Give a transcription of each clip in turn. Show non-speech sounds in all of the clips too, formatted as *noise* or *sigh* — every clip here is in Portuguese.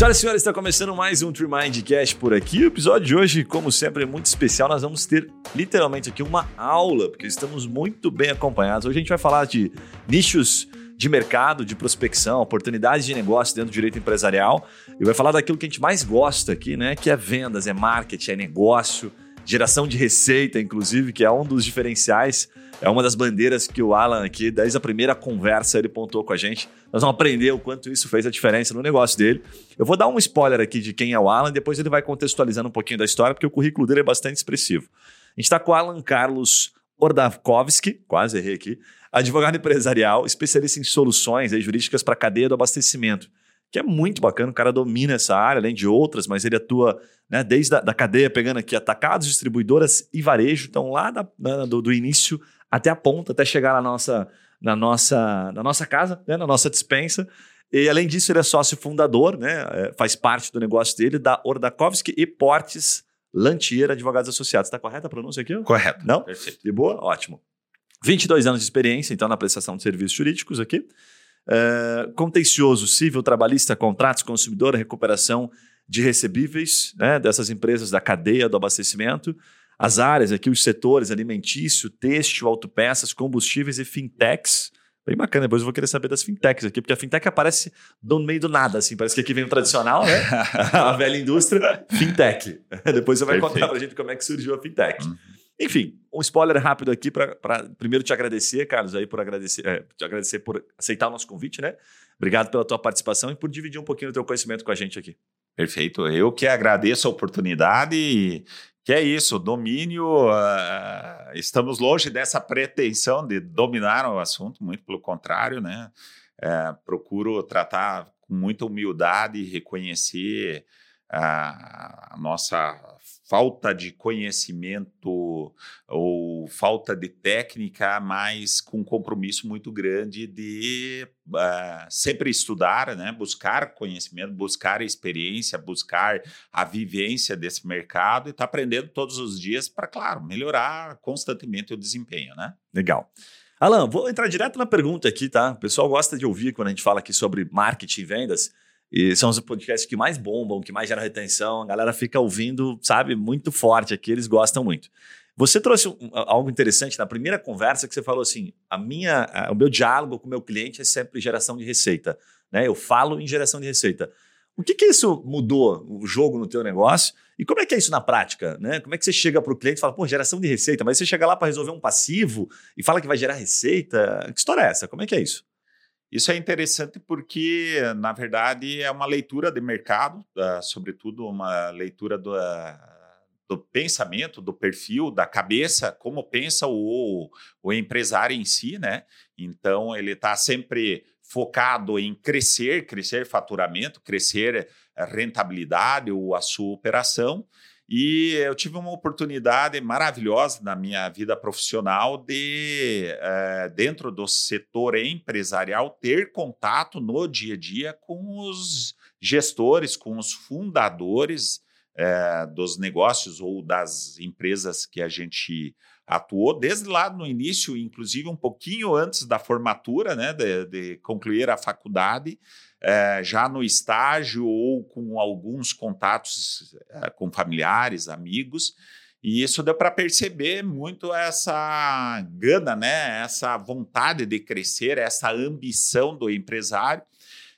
Senhoras e senhores, está começando mais um Trimind Cast por aqui. O episódio de hoje, como sempre, é muito especial. Nós vamos ter literalmente aqui uma aula, porque estamos muito bem acompanhados. Hoje a gente vai falar de nichos de mercado, de prospecção, oportunidades de negócio dentro do direito empresarial e vai falar daquilo que a gente mais gosta aqui, né? Que é vendas, é marketing, é negócio, geração de receita, inclusive, que é um dos diferenciais é uma das bandeiras que o Alan aqui, desde a primeira conversa, ele pontou com a gente. Nós vamos aprender o quanto isso fez a diferença no negócio dele. Eu vou dar um spoiler aqui de quem é o Alan, depois ele vai contextualizando um pouquinho da história, porque o currículo dele é bastante expressivo. A gente está com o Alan Carlos Ordavkovski, quase errei aqui, advogado empresarial, especialista em soluções jurídicas para a cadeia do abastecimento que é muito bacana. O cara domina essa área, além de outras, mas ele atua né, desde a da cadeia, pegando aqui atacados, distribuidoras e varejo. Então, lá da, do, do, início até a ponta, até chegar na nossa, na nossa, na nossa casa, né, na nossa dispensa. E além disso, ele é sócio fundador, né, é, faz parte do negócio dele, da Ordakovski e Portes Lantier Advogados Associados. Está correta a pronúncia aqui? Correto. Não? Perfeito. De boa? Ótimo. 22 anos de experiência, então, na prestação de serviços jurídicos aqui. É, contencioso, civil, trabalhista, contratos, consumidor, recuperação de recebíveis né, dessas empresas da cadeia do abastecimento as áreas aqui, os setores alimentício, têxtil, autopeças, combustíveis e fintechs. Bem bacana, depois eu vou querer saber das fintechs aqui, porque a fintech aparece no meio do nada, assim, parece que aqui vem o tradicional, né? *laughs* a velha indústria, fintech. *laughs* depois você vai Perfeito. contar pra gente como é que surgiu a fintech. Uhum. Enfim, um spoiler rápido aqui para primeiro te agradecer, Carlos, aí por agradecer, é, te agradecer por aceitar o nosso convite, né? Obrigado pela tua participação e por dividir um pouquinho do teu conhecimento com a gente aqui. Perfeito. Eu que agradeço a oportunidade e que é isso, domínio. Uh, estamos longe dessa pretensão de dominar o assunto, muito pelo contrário, né? Uh, procuro tratar com muita humildade e reconhecer a nossa falta de conhecimento ou falta de técnica, mas com um compromisso muito grande de uh, sempre estudar, né? buscar conhecimento, buscar experiência, buscar a vivência desse mercado e estar tá aprendendo todos os dias para, claro, melhorar constantemente o desempenho. Né? Legal. Alan, vou entrar direto na pergunta aqui, tá? O pessoal gosta de ouvir quando a gente fala aqui sobre marketing e vendas. E são os podcasts que mais bombam, que mais geram retenção. A galera fica ouvindo, sabe, muito forte aqui, eles gostam muito. Você trouxe um, algo interessante na primeira conversa que você falou assim: a minha, a, o meu diálogo com o meu cliente é sempre geração de receita. Né? Eu falo em geração de receita. O que, que isso mudou o jogo no teu negócio? E como é que é isso na prática? Né? Como é que você chega para o cliente e fala, pô, geração de receita, mas você chega lá para resolver um passivo e fala que vai gerar receita? Que história é essa? Como é que é isso? Isso é interessante porque, na verdade, é uma leitura de mercado, uh, sobretudo uma leitura do, uh, do pensamento, do perfil, da cabeça, como pensa o, o empresário em si, né? Então, ele está sempre focado em crescer, crescer faturamento, crescer rentabilidade ou a sua operação. E eu tive uma oportunidade maravilhosa na minha vida profissional de, é, dentro do setor empresarial, ter contato no dia a dia com os gestores, com os fundadores é, dos negócios ou das empresas que a gente atuou, desde lá no início, inclusive um pouquinho antes da formatura, né, de, de concluir a faculdade é, já no estágio ou com alguns contatos é, com familiares, amigos. E isso deu para perceber muito essa gana, né? essa vontade de crescer, essa ambição do empresário.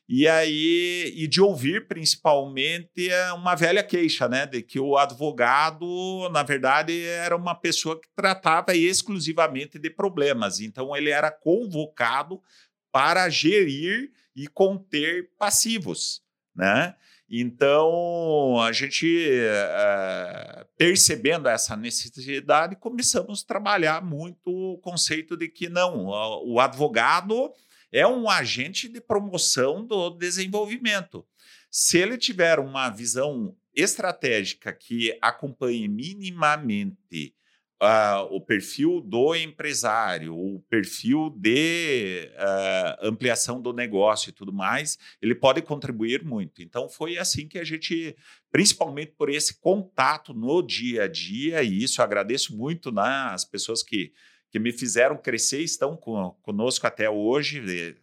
E aí, e de ouvir principalmente uma velha queixa, né? De que o advogado, na verdade, era uma pessoa que tratava exclusivamente de problemas. Então, ele era convocado para gerir e conter passivos, né? Então, a gente, uh, percebendo essa necessidade, começamos a trabalhar muito o conceito de que não, o advogado é um agente de promoção do desenvolvimento. Se ele tiver uma visão estratégica que acompanhe minimamente uh, o perfil do empresário, o perfil de uh, ampliação do negócio e tudo mais, ele pode contribuir muito. Então, foi assim que a gente, principalmente por esse contato no dia a dia, e isso eu agradeço muito né, as pessoas que que me fizeram crescer estão conosco até hoje,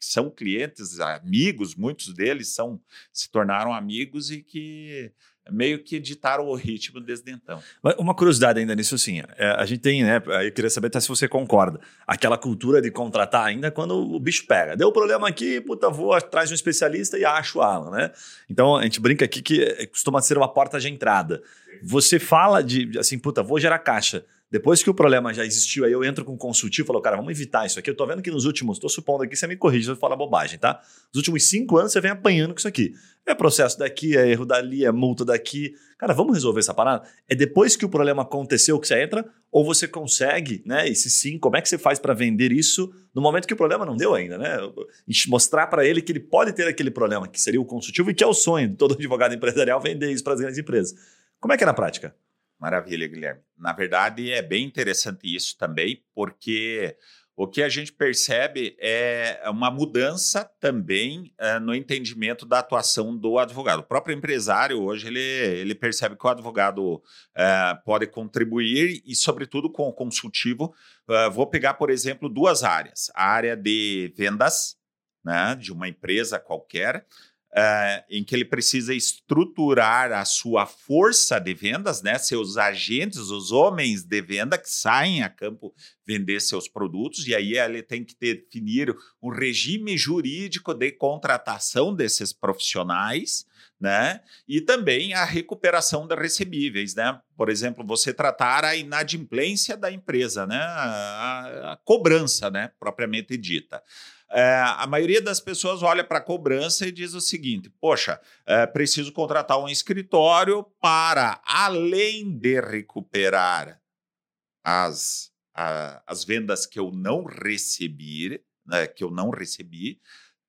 são clientes, amigos, muitos deles são se tornaram amigos e que meio que ditaram o ritmo desde então. Uma curiosidade ainda nisso, assim, é, a gente tem, né? Eu queria saber até se você concorda. Aquela cultura de contratar ainda quando o bicho pega. Deu problema aqui, puta, vou atrás de um especialista e acho Alan, né? Então a gente brinca aqui que é, costuma ser uma porta de entrada. Você fala de, assim, puta, vou gerar caixa. Depois que o problema já existiu, aí eu entro com um consultivo e falo, cara, vamos evitar isso aqui. Eu tô vendo que nos últimos, tô supondo aqui, você me corrige se eu falar bobagem, tá? Nos últimos cinco anos você vem apanhando com isso aqui. É processo daqui, é erro dali, é multa daqui. Cara, vamos resolver essa parada? É depois que o problema aconteceu que você entra? Ou você consegue, né? E se sim, como é que você faz para vender isso no momento que o problema não deu ainda, né? Mostrar para ele que ele pode ter aquele problema, que seria o consultivo e que é o sonho de todo *laughs* advogado empresarial vender isso para as grandes empresas. Como é que é na prática? Maravilha, Guilherme. Na verdade, é bem interessante isso também, porque o que a gente percebe é uma mudança também uh, no entendimento da atuação do advogado. O próprio empresário, hoje, ele, ele percebe que o advogado uh, pode contribuir e, sobretudo, com o consultivo. Uh, vou pegar, por exemplo, duas áreas: a área de vendas, né, de uma empresa qualquer, Uh, em que ele precisa estruturar a sua força de vendas, né, seus agentes, os homens de venda que saem a campo vender seus produtos, e aí ele tem que definir um regime jurídico de contratação desses profissionais, né? E também a recuperação de recebíveis, né? Por exemplo, você tratar a inadimplência da empresa, né? A, a cobrança, né? Propriamente dita. É, a maioria das pessoas olha para a cobrança e diz o seguinte: poxa, é, preciso contratar um escritório para, além de recuperar as, a, as vendas que eu não recebi, né, que eu não recebi,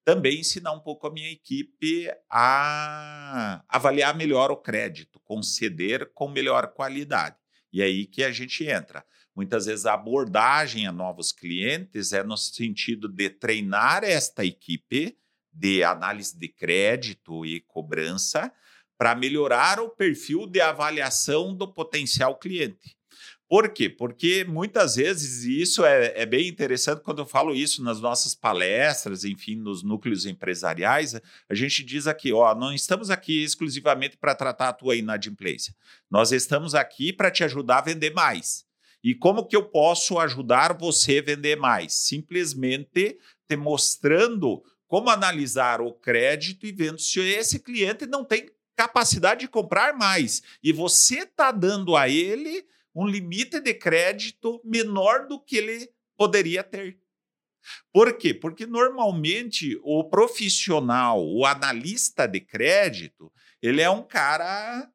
também ensinar um pouco a minha equipe a avaliar melhor o crédito, conceder com melhor qualidade. E é aí que a gente entra. Muitas vezes a abordagem a novos clientes é no sentido de treinar esta equipe de análise de crédito e cobrança para melhorar o perfil de avaliação do potencial cliente. Por quê? Porque muitas vezes, e isso é, é, bem interessante quando eu falo isso nas nossas palestras, enfim, nos núcleos empresariais, a gente diz aqui, ó, não estamos aqui exclusivamente para tratar a tua inadimplência. Nós estamos aqui para te ajudar a vender mais. E como que eu posso ajudar você a vender mais? Simplesmente te mostrando como analisar o crédito e vendo se esse cliente não tem capacidade de comprar mais. E você está dando a ele um limite de crédito menor do que ele poderia ter. Por quê? Porque normalmente o profissional, o analista de crédito, ele é um cara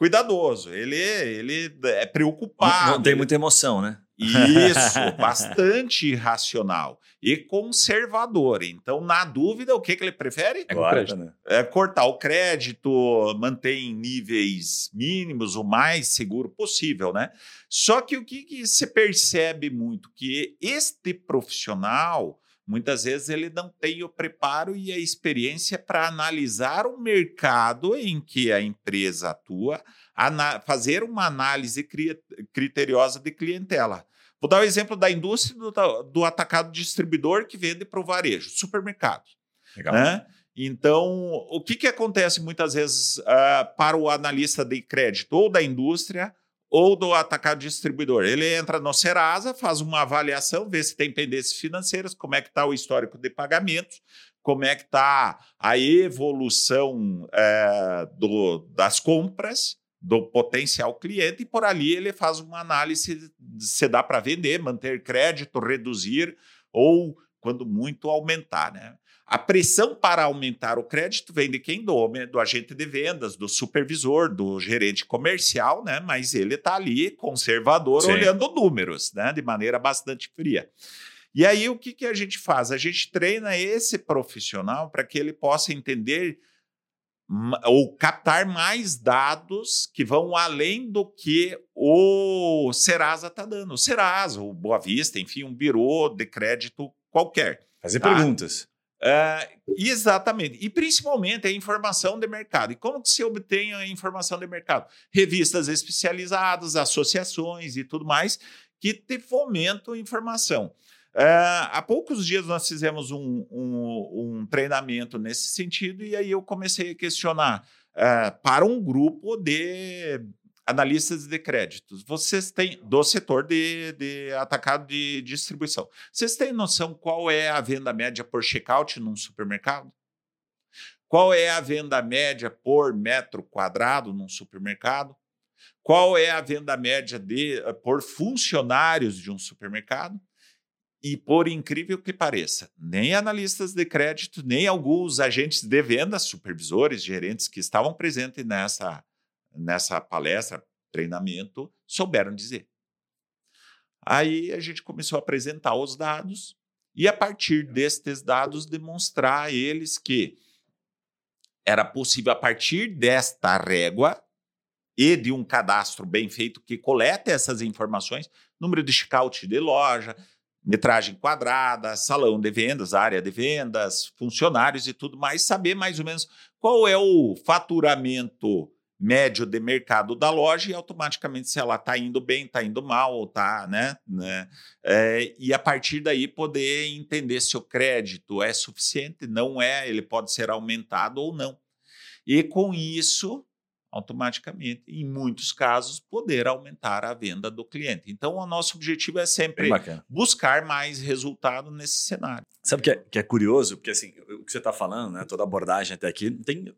cuidadoso, ele, ele é preocupado. Não, não tem muita emoção, né? Isso, *laughs* bastante racional e conservador. Então, na dúvida, o que, que ele prefere? É, Corta, né? é cortar o crédito, mantém níveis mínimos, o mais seguro possível, né? Só que o que, que se percebe muito? Que este profissional Muitas vezes ele não tem o preparo e a experiência para analisar o mercado em que a empresa atua, fazer uma análise cri criteriosa de clientela. Vou dar o um exemplo da indústria do, do, atacado distribuidor que vende para o varejo, supermercado. Legal. Né? Então, o que, que acontece muitas vezes uh, para o analista de crédito ou da indústria? ou do atacado distribuidor. Ele entra no Serasa, faz uma avaliação, vê se tem pendências financeiras, como é que está o histórico de pagamentos, como é que está a evolução é, do, das compras do potencial cliente e por ali ele faz uma análise se dá para vender, manter crédito, reduzir ou quando muito aumentar, né? A pressão para aumentar o crédito vem de quem? Do, do agente de vendas, do supervisor, do gerente comercial, né? Mas ele está ali conservador, Sim. olhando números, né? De maneira bastante fria. E aí o que, que a gente faz? A gente treina esse profissional para que ele possa entender ou captar mais dados que vão além do que o Serasa está dando. O Serasa, o Boa Vista, enfim, um birô de crédito qualquer. Fazer tá? perguntas. Uh, exatamente. E principalmente a informação de mercado. E como que se obtém a informação de mercado? Revistas especializadas, associações e tudo mais, que te fomentam informação. É, há poucos dias nós fizemos um, um, um, treinamento nesse sentido e aí eu comecei a questionar é, para um grupo de analistas de créditos. Vocês têm do setor de, de atacado de distribuição. Vocês têm noção qual é a venda média por checkout num supermercado? Qual é a venda média por metro quadrado num supermercado? Qual é a venda média de, eh, por funcionários de um supermercado? E por incrível que pareça, nem analistas de crédito, nem alguns agentes de venda, supervisores, gerentes que estavam presentes nessa, nessa palestra, treinamento, souberam dizer. Aí a gente começou a apresentar os dados e, a partir destes dados, demonstrar a eles que era possível, a partir desta régua e de um cadastro bem feito que coleta essas informações, número de checkout de loja, metragem quadrada, salão de vendas, área de vendas, funcionários e tudo mais, saber mais ou menos qual é o faturamento médio de mercado da loja e automaticamente se ela está indo bem, está indo mal, está, né? né? É, e a partir daí poder entender se o crédito é suficiente, não é, ele pode ser aumentado ou não. E com isso automaticamente, em muitos casos, poder aumentar a venda do cliente. Então, o nosso objetivo é sempre buscar mais resultado nesse cenário. Sabe o que, é, que é curioso? Porque assim, o que você está falando, né, toda a abordagem até aqui, tem,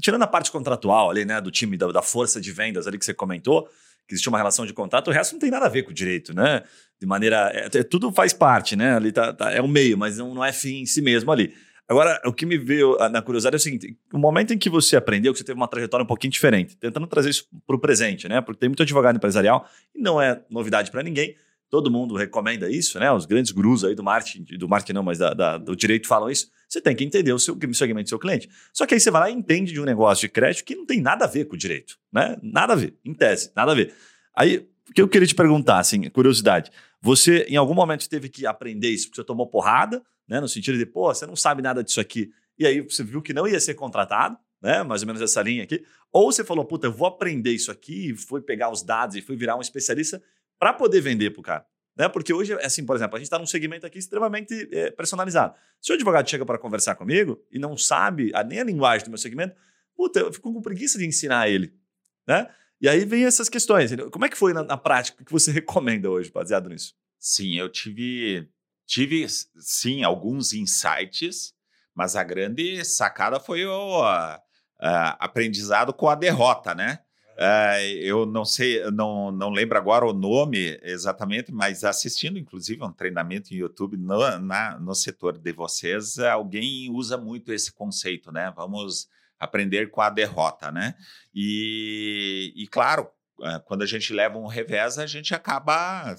tirando a parte contratual ali, né, do time, da, da força de vendas ali que você comentou, que existe uma relação de contrato, o resto não tem nada a ver com o direito, né? De maneira. É, é tudo faz parte, né? Ali tá, tá, é um meio, mas não, não é fim em si mesmo ali. Agora, o que me veio na curiosidade é o seguinte: o momento em que você aprendeu, que você teve uma trajetória um pouquinho diferente, tentando trazer isso para o presente, né? Porque tem muito advogado empresarial e não é novidade para ninguém. Todo mundo recomenda isso, né? Os grandes gurus aí do marketing, do marketing não, mas da, da, do direito falam isso. Você tem que entender o seu segmento do seu cliente. Só que aí você vai lá e entende de um negócio de crédito que não tem nada a ver com o direito, né? Nada a ver, em tese, nada a ver. Aí, o que eu queria te perguntar, assim, curiosidade. Você, em algum momento, teve que aprender isso porque você tomou porrada, né? No sentido de, pô, você não sabe nada disso aqui. E aí você viu que não ia ser contratado, né? Mais ou menos essa linha aqui. Ou você falou, puta, eu vou aprender isso aqui, e foi pegar os dados e foi virar um especialista para poder vender para o cara. Né? Porque hoje, assim, por exemplo, a gente está num segmento aqui extremamente é, personalizado. Se o advogado chega para conversar comigo e não sabe a, nem a linguagem do meu segmento, puta, eu fico com preguiça de ensinar ele. Né? E aí vem essas questões. Como é que foi na, na prática? O que você *laughs* recomenda hoje, baseado nisso? Sim, eu tive tive sim alguns insights, mas a grande sacada foi o uh, aprendizado com a derrota, né? Uh, eu não sei, não, não lembro agora o nome exatamente, mas assistindo inclusive um treinamento em YouTube no, na, no setor de vocês, alguém usa muito esse conceito, né? Vamos aprender com a derrota, né? E, e claro, quando a gente leva um revés, a gente acaba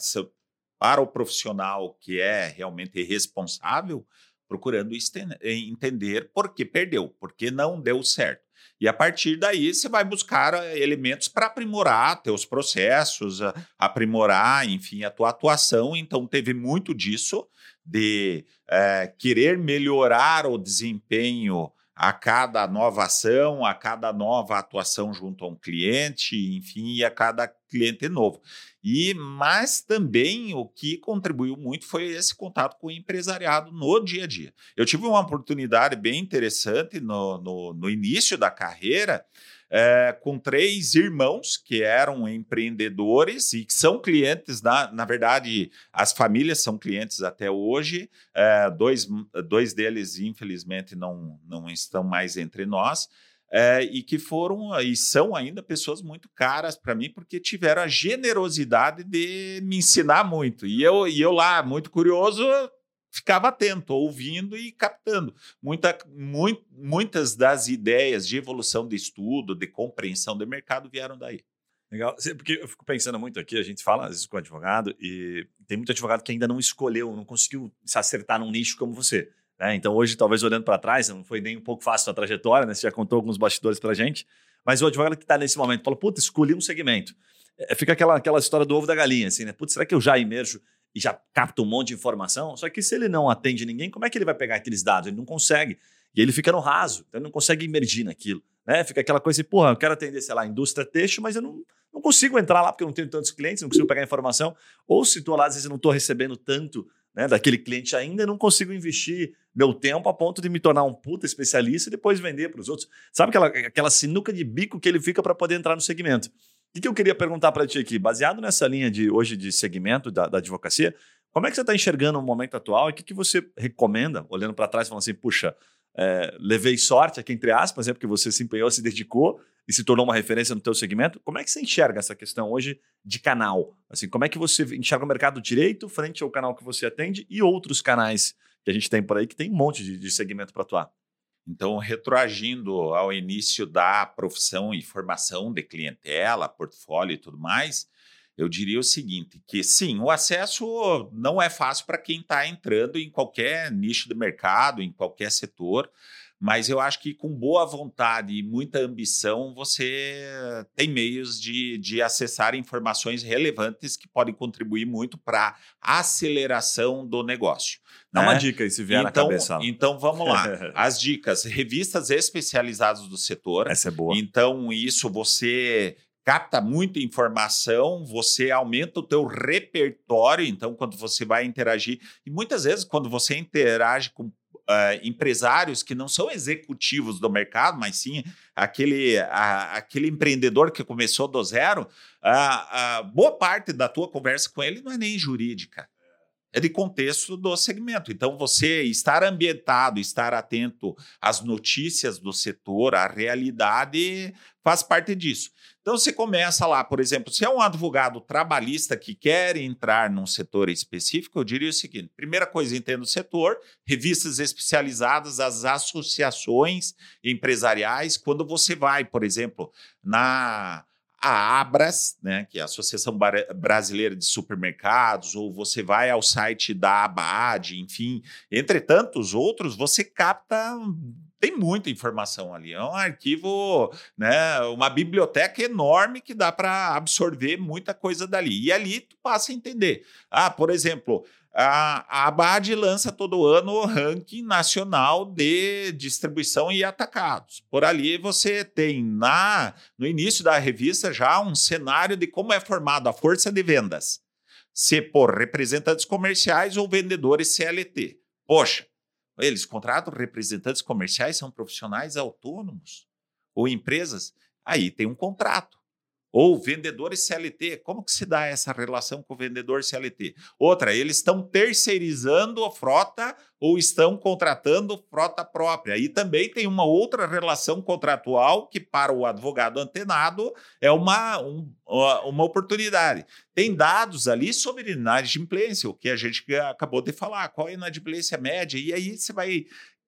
para o profissional que é realmente responsável, procurando entender por que perdeu, por que não deu certo. E a partir daí você vai buscar eh, elementos para aprimorar teus processos, aprimorar, enfim, a tua atuação. Então teve muito disso de é, querer melhorar o desempenho a cada nova ação, a cada nova atuação junto a um cliente, enfim, e a cada cliente novo. E mas também o que contribuiu muito foi esse contato com o empresariado no dia a dia. Eu tive uma oportunidade bem interessante no, no, no início da carreira é, com três irmãos que eram empreendedores e que são clientes, na, na verdade, as famílias são clientes até hoje. É, dois, dois deles, infelizmente, não, não estão mais entre nós. É, e que foram e são ainda pessoas muito caras para mim, porque tiveram a generosidade de me ensinar muito. E eu, e eu lá, muito curioso, ficava atento, ouvindo e captando. Muita, muito, muitas das ideias de evolução de estudo, de compreensão do mercado vieram daí. Legal, porque eu fico pensando muito aqui, a gente fala às vezes com advogado e tem muito advogado que ainda não escolheu, não conseguiu se acertar num nicho como você. Né? Então hoje, talvez olhando para trás, não foi nem um pouco fácil a trajetória, né? você já contou alguns bastidores para gente, mas o advogado que está nesse momento fala, puta, escolhi um segmento. É, fica aquela, aquela história do ovo da galinha, assim, né? Putz, será que eu já emerjo e já capta um monte de informação. Só que se ele não atende ninguém, como é que ele vai pegar aqueles dados? Ele não consegue. E ele fica no raso, então ele não consegue emergir naquilo. né? Fica aquela coisa assim, porra, eu quero atender, sei lá, indústria têxtil, mas eu não, não consigo entrar lá porque eu não tenho tantos clientes, não consigo pegar informação. Ou se estou lá, às vezes eu não estou recebendo tanto né, daquele cliente ainda, não consigo investir meu tempo a ponto de me tornar um puta especialista e depois vender para os outros. Sabe aquela, aquela sinuca de bico que ele fica para poder entrar no segmento? O que eu queria perguntar para ti aqui? Baseado nessa linha de hoje de segmento da, da advocacia, como é que você está enxergando o momento atual e o que, que você recomenda, olhando para trás, falando assim, puxa, é, levei sorte aqui, entre aspas, é porque você se empenhou, se dedicou e se tornou uma referência no teu segmento. Como é que você enxerga essa questão hoje de canal? Assim, como é que você enxerga o mercado direito frente ao canal que você atende e outros canais que a gente tem por aí, que tem um monte de, de segmento para atuar? Então, retroagindo ao início da profissão e formação de clientela, portfólio e tudo mais, eu diria o seguinte: que sim, o acesso não é fácil para quem está entrando em qualquer nicho de mercado, em qualquer setor, mas eu acho que com boa vontade e muita ambição você tem meios de, de acessar informações relevantes que podem contribuir muito para a aceleração do negócio. Dá né? uma dica aí, se vier então, na cabeça. Então vamos lá. *laughs* As dicas: revistas especializadas do setor. Essa é boa. Então, isso você capta muita informação, você aumenta o teu repertório, então quando você vai interagir, e muitas vezes quando você interage com Uh, empresários que não são executivos do mercado, mas sim aquele, aquele empreendedor que começou do zero, uh, uh, boa parte da tua conversa com ele não é nem jurídica de contexto do segmento. Então, você estar ambientado, estar atento às notícias do setor, à realidade, faz parte disso. Então, você começa lá, por exemplo, se é um advogado trabalhista que quer entrar num setor específico, eu diria o seguinte: primeira coisa, entenda o setor, revistas especializadas, as associações empresariais. Quando você vai, por exemplo, na a Abras, né, que é a Associação Brasileira de Supermercados, ou você vai ao site da Abad, enfim, entre tantos outros, você capta tem muita informação ali. É um arquivo, né, uma biblioteca enorme que dá para absorver muita coisa dali. E ali tu passa a entender. Ah, por exemplo, a, Abad lança todo ano o ranking nacional de distribuição e atacados. Por ali você tem na no início da revista já um cenário de como é formada a força de vendas. Se por representantes comerciais ou vendedores CLT. Poxa, eles contratam representantes comerciais, são profissionais autônomos ou empresas. Aí tem um contrato. Ou vendedores CLT, como que se dá essa relação com o vendedor CLT? Outra, eles estão terceirizando a frota ou estão contratando frota própria. Aí também tem uma outra relação contratual que, para o advogado antenado, é uma, um, uma oportunidade. Tem dados ali sobre inadimplência, o que a gente acabou de falar, qual é a inadimplência média, e aí você vai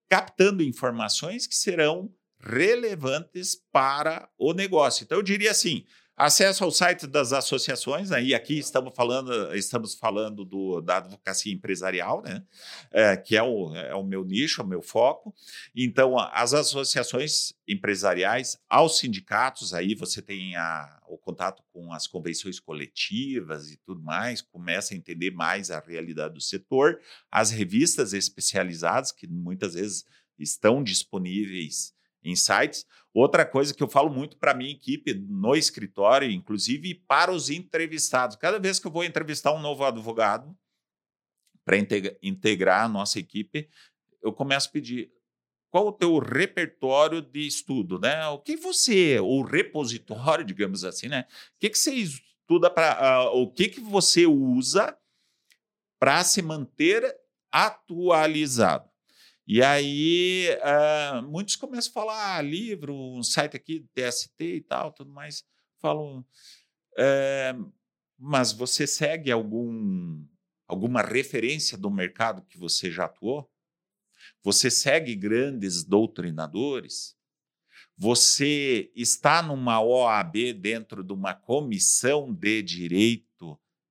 captando informações que serão relevantes para o negócio. Então, eu diria assim: Acesso ao site das associações, né? e aqui estamos falando, estamos falando do, da advocacia empresarial, né? É, que é o, é o meu nicho, é o meu foco. Então, as associações empresariais, aos sindicatos, aí você tem a, o contato com as convenções coletivas e tudo mais, começa a entender mais a realidade do setor, as revistas especializadas, que muitas vezes estão disponíveis sites. Outra coisa que eu falo muito para minha equipe no escritório, inclusive para os entrevistados. Cada vez que eu vou entrevistar um novo advogado para integrar a nossa equipe, eu começo a pedir qual o teu repertório de estudo, né? O que você, o repositório, digamos assim, né? O que, que você estuda para, uh, o que que você usa para se manter atualizado? E aí uh, muitos começam a falar ah, livro, um site aqui, TST e tal, tudo mais. Falam, é, mas você segue algum, alguma referência do mercado que você já atuou? Você segue grandes doutrinadores? Você está numa OAB dentro de uma comissão de direito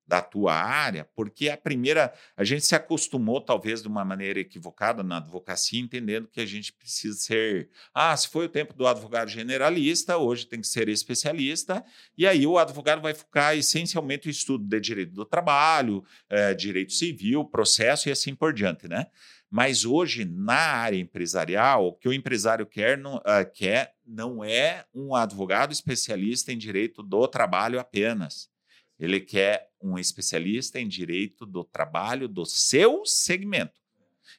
da tua área, porque a primeira, a gente se acostumou talvez de uma maneira equivocada na advocacia, entendendo que a gente precisa ser, ah, se foi o tempo do advogado generalista, hoje tem que ser especialista, e aí o advogado vai focar essencialmente o estudo de direito do trabalho, é, direito civil, processo e assim por diante, né? Mas hoje, na área empresarial, o que o empresário quer não, uh, quer não é um advogado especialista em direito do trabalho apenas. Ele quer um especialista em direito do trabalho do seu segmento.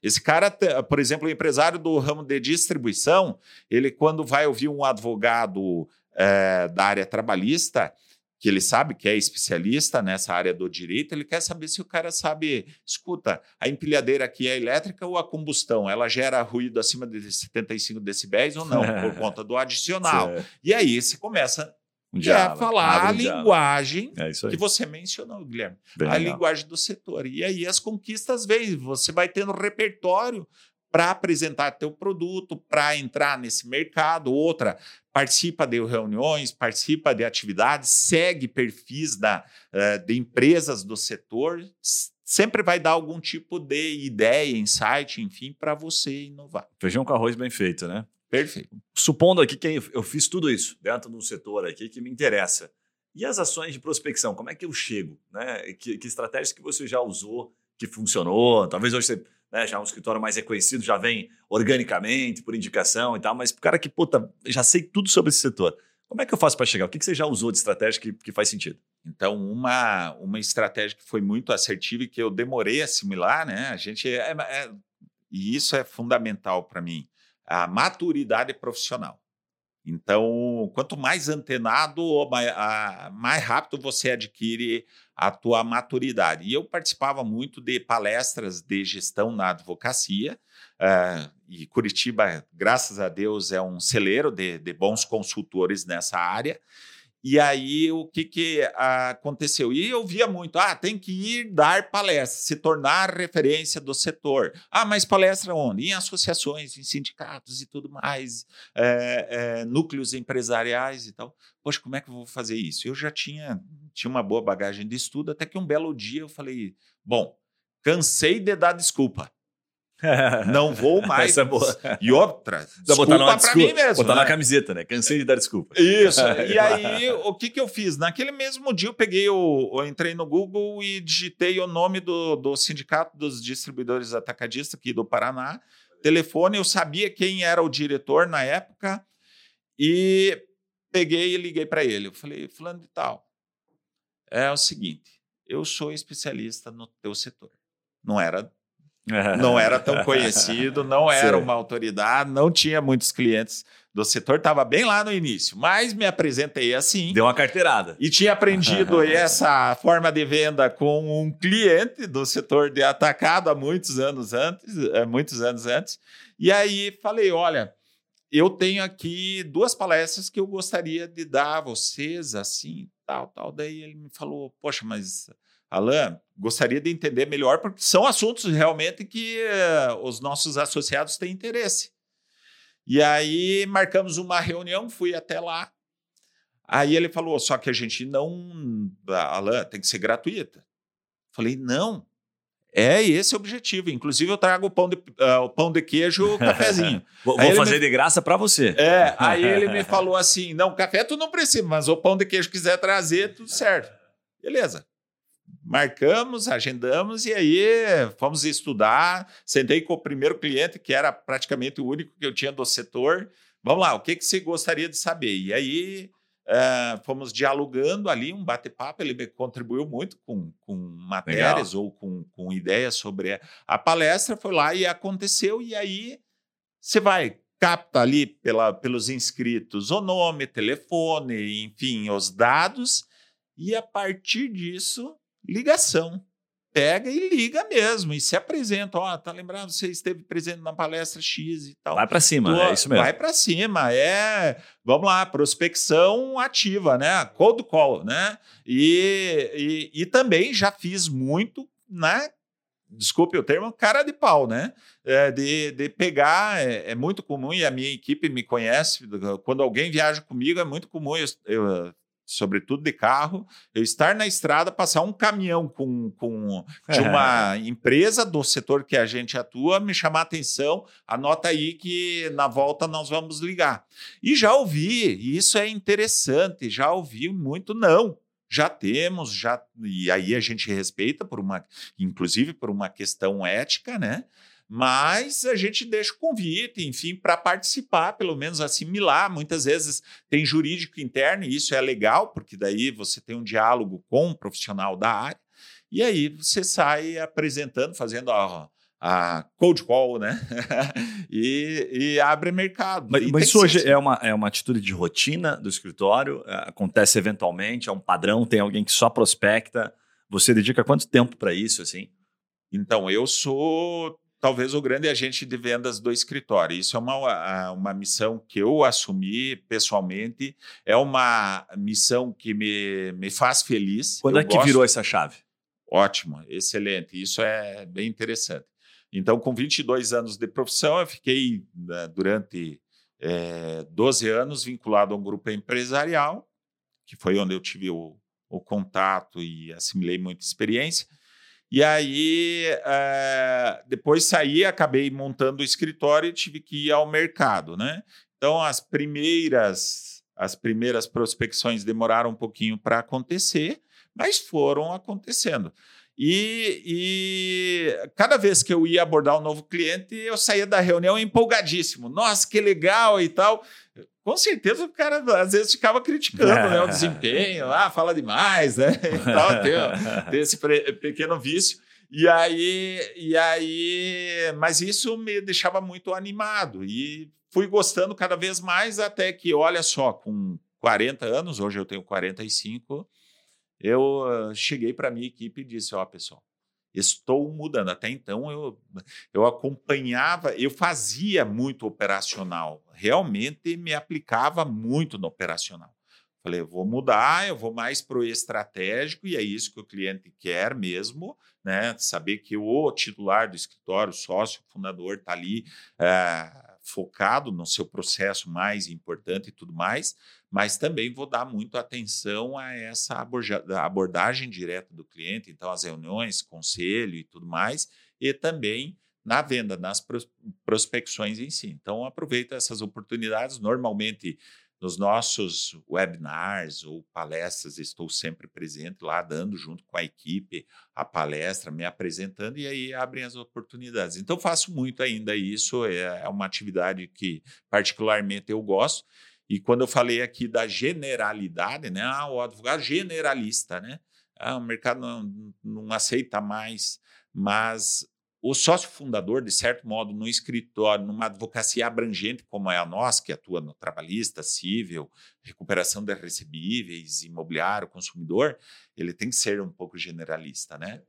Esse cara, por exemplo, o empresário do ramo de distribuição, ele, quando vai ouvir um advogado é, da área trabalhista, que ele sabe que é especialista nessa área do direito, ele quer saber se o cara sabe, escuta, a empilhadeira aqui é elétrica ou a combustão? Ela gera ruído acima de 75 decibéis ou não, por *laughs* conta do adicional. E aí você começa um diálogo, é falar a linguagem é que você mencionou, Guilherme. Bem a legal. linguagem do setor. E aí as conquistas vêm, você vai tendo repertório para apresentar teu produto, para entrar nesse mercado. Outra, participa de reuniões, participa de atividades, segue perfis da, uh, de empresas do setor, sempre vai dar algum tipo de ideia, insight, enfim, para você inovar. Feijão com arroz bem feito, né? Perfeito. Supondo aqui que eu fiz tudo isso dentro de um setor aqui que me interessa. E as ações de prospecção, como é que eu chego? Né? Que, que estratégias que você já usou, que funcionou? Talvez hoje você né, já é um escritório mais reconhecido, já vem organicamente, por indicação e tal, mas o cara que, puta, já sei tudo sobre esse setor. Como é que eu faço para chegar? O que, que você já usou de estratégia que, que faz sentido? Então, uma, uma estratégia que foi muito assertiva e que eu demorei a assimilar, né? A gente é, é e isso é fundamental para mim a maturidade profissional. Então, quanto mais antenado, mais rápido você adquire a tua maturidade. E eu participava muito de palestras de gestão na advocacia, uh, e Curitiba, graças a Deus, é um celeiro de, de bons consultores nessa área. E aí, o que, que aconteceu? E eu via muito, ah, tem que ir dar palestra, se tornar referência do setor. Ah, mas palestra onde? Em associações, em sindicatos e tudo mais, é, é, núcleos empresariais e tal. Poxa, como é que eu vou fazer isso? Eu já tinha, tinha uma boa bagagem de estudo, até que um belo dia eu falei, bom, cansei de dar desculpa. *laughs* Não vou mais. Essa é boa. E outra, desculpa para desculpa, mim mesmo. Botar né? na camiseta, né? Cansei de dar desculpa. Isso. *laughs* e aí, o que, que eu fiz? Naquele mesmo dia, eu peguei o. Eu entrei no Google e digitei o nome do, do Sindicato dos Distribuidores Atacadistas aqui do Paraná. Telefone, eu sabia quem era o diretor na época. E peguei e liguei para ele. Eu falei, Fulano de Tal, é o seguinte, eu sou especialista no teu setor. Não era não era tão conhecido, não *laughs* era Sim. uma autoridade, não tinha muitos clientes do setor, estava bem lá no início, mas me apresentei assim. Deu uma carteirada. E tinha aprendido *laughs* essa forma de venda com um cliente do setor de atacado há muitos anos antes, eh, muitos anos antes. E aí falei, olha, eu tenho aqui duas palestras que eu gostaria de dar a vocês, assim, tal, tal. Daí ele me falou, poxa, mas Alain, gostaria de entender melhor, porque são assuntos realmente que uh, os nossos associados têm interesse. E aí marcamos uma reunião, fui até lá. Aí ele falou: só que a gente não. Alain, tem que ser gratuita. Falei: não. É esse o objetivo. Inclusive, eu trago o pão de, uh, o pão de queijo o cafezinho. *laughs* vou, vou fazer me... de graça para você. É, aí ele me falou assim: não, café tu não precisa, mas o pão de queijo quiser trazer, tudo certo. Beleza marcamos, agendamos e aí fomos estudar. Sentei com o primeiro cliente, que era praticamente o único que eu tinha do setor. Vamos lá, o que, que você gostaria de saber? E aí uh, fomos dialogando ali, um bate-papo. Ele contribuiu muito com, com matérias Legal. ou com, com ideias sobre a palestra. Foi lá e aconteceu. E aí você vai capta ali pela, pelos inscritos o nome, telefone, enfim, os dados, e a partir disso ligação. Pega e liga mesmo, e se apresenta. Ó, oh, tá lembrando? Você esteve presente na palestra X e tal. Vai para cima, é isso mesmo. Vai para cima, é. Vamos lá, prospecção ativa, né? Cold call, né? E, e, e também já fiz muito, né? desculpe o termo, cara de pau, né? É, de, de pegar, é, é, muito comum, e a minha equipe me conhece, quando alguém viaja comigo, é muito comum eu, eu sobretudo de carro, eu estar na estrada, passar um caminhão com, com de uma empresa do setor que a gente atua, me chamar a atenção, anota aí que na volta nós vamos ligar. E já ouvi, e isso é interessante, já ouvi muito não. Já temos, já e aí a gente respeita por uma, inclusive por uma questão ética, né? Mas a gente deixa o convite, enfim, para participar, pelo menos assimilar. Muitas vezes tem jurídico interno, e isso é legal, porque daí você tem um diálogo com um profissional da área, e aí você sai apresentando, fazendo a, a cold call, né? *laughs* e, e, abre mercado. Mas, mas isso hoje assim. é uma, é uma atitude de rotina do escritório? É, acontece eventualmente? É um padrão? Tem alguém que só prospecta? Você dedica quanto tempo para isso, assim? Então, eu sou talvez o grande agente de vendas do escritório. Isso é uma, uma missão que eu assumi pessoalmente, é uma missão que me, me faz feliz. Quando eu é que gosto... virou essa chave? Ótimo, excelente. Isso é bem interessante. Então, com 22 anos de profissão, eu fiquei né, durante é, 12 anos vinculado a um grupo empresarial, que foi onde eu tive o, o contato e assimilei muita experiência. E aí, é, depois saí, acabei montando o escritório e tive que ir ao mercado, né? Então, as primeiras, as primeiras prospecções demoraram um pouquinho para acontecer, mas foram acontecendo. E, e, cada vez que eu ia abordar um novo cliente, eu saía da reunião empolgadíssimo. Nossa, que legal e tal. Com certeza o cara às vezes ficava criticando né, o *laughs* desempenho, ah, fala demais, né? *laughs* E tal, tem, tem esse pequeno vício. E aí, e aí, mas isso me deixava muito animado e fui gostando cada vez mais até que, olha só, com 40 anos, hoje eu tenho 45, eu uh, cheguei para a minha equipe e disse: Ó, oh, pessoal, estou mudando. Até então eu, eu acompanhava, eu fazia muito operacional, realmente me aplicava muito no operacional. Falei, vou mudar, eu vou mais para o estratégico, e é isso que o cliente quer mesmo, né? Saber que o titular do escritório, o sócio, o fundador, está ali. É, focado no seu processo mais importante e tudo mais, mas também vou dar muito atenção a essa abordagem direta do cliente, então as reuniões, conselho e tudo mais, e também na venda, nas prospecções em si. Então aproveito essas oportunidades, normalmente nos nossos webinars ou palestras, estou sempre presente lá, dando junto com a equipe a palestra, me apresentando, e aí abrem as oportunidades. Então, faço muito ainda isso, é, é uma atividade que, particularmente, eu gosto. E quando eu falei aqui da generalidade, né? Ah, o advogado generalista, né? Ah, o mercado não, não aceita mais, mas o sócio fundador, de certo modo, no escritório, numa advocacia abrangente como é a nossa, que atua no trabalhista, civil, recuperação de recebíveis, imobiliário, consumidor, ele tem que ser um pouco generalista, né?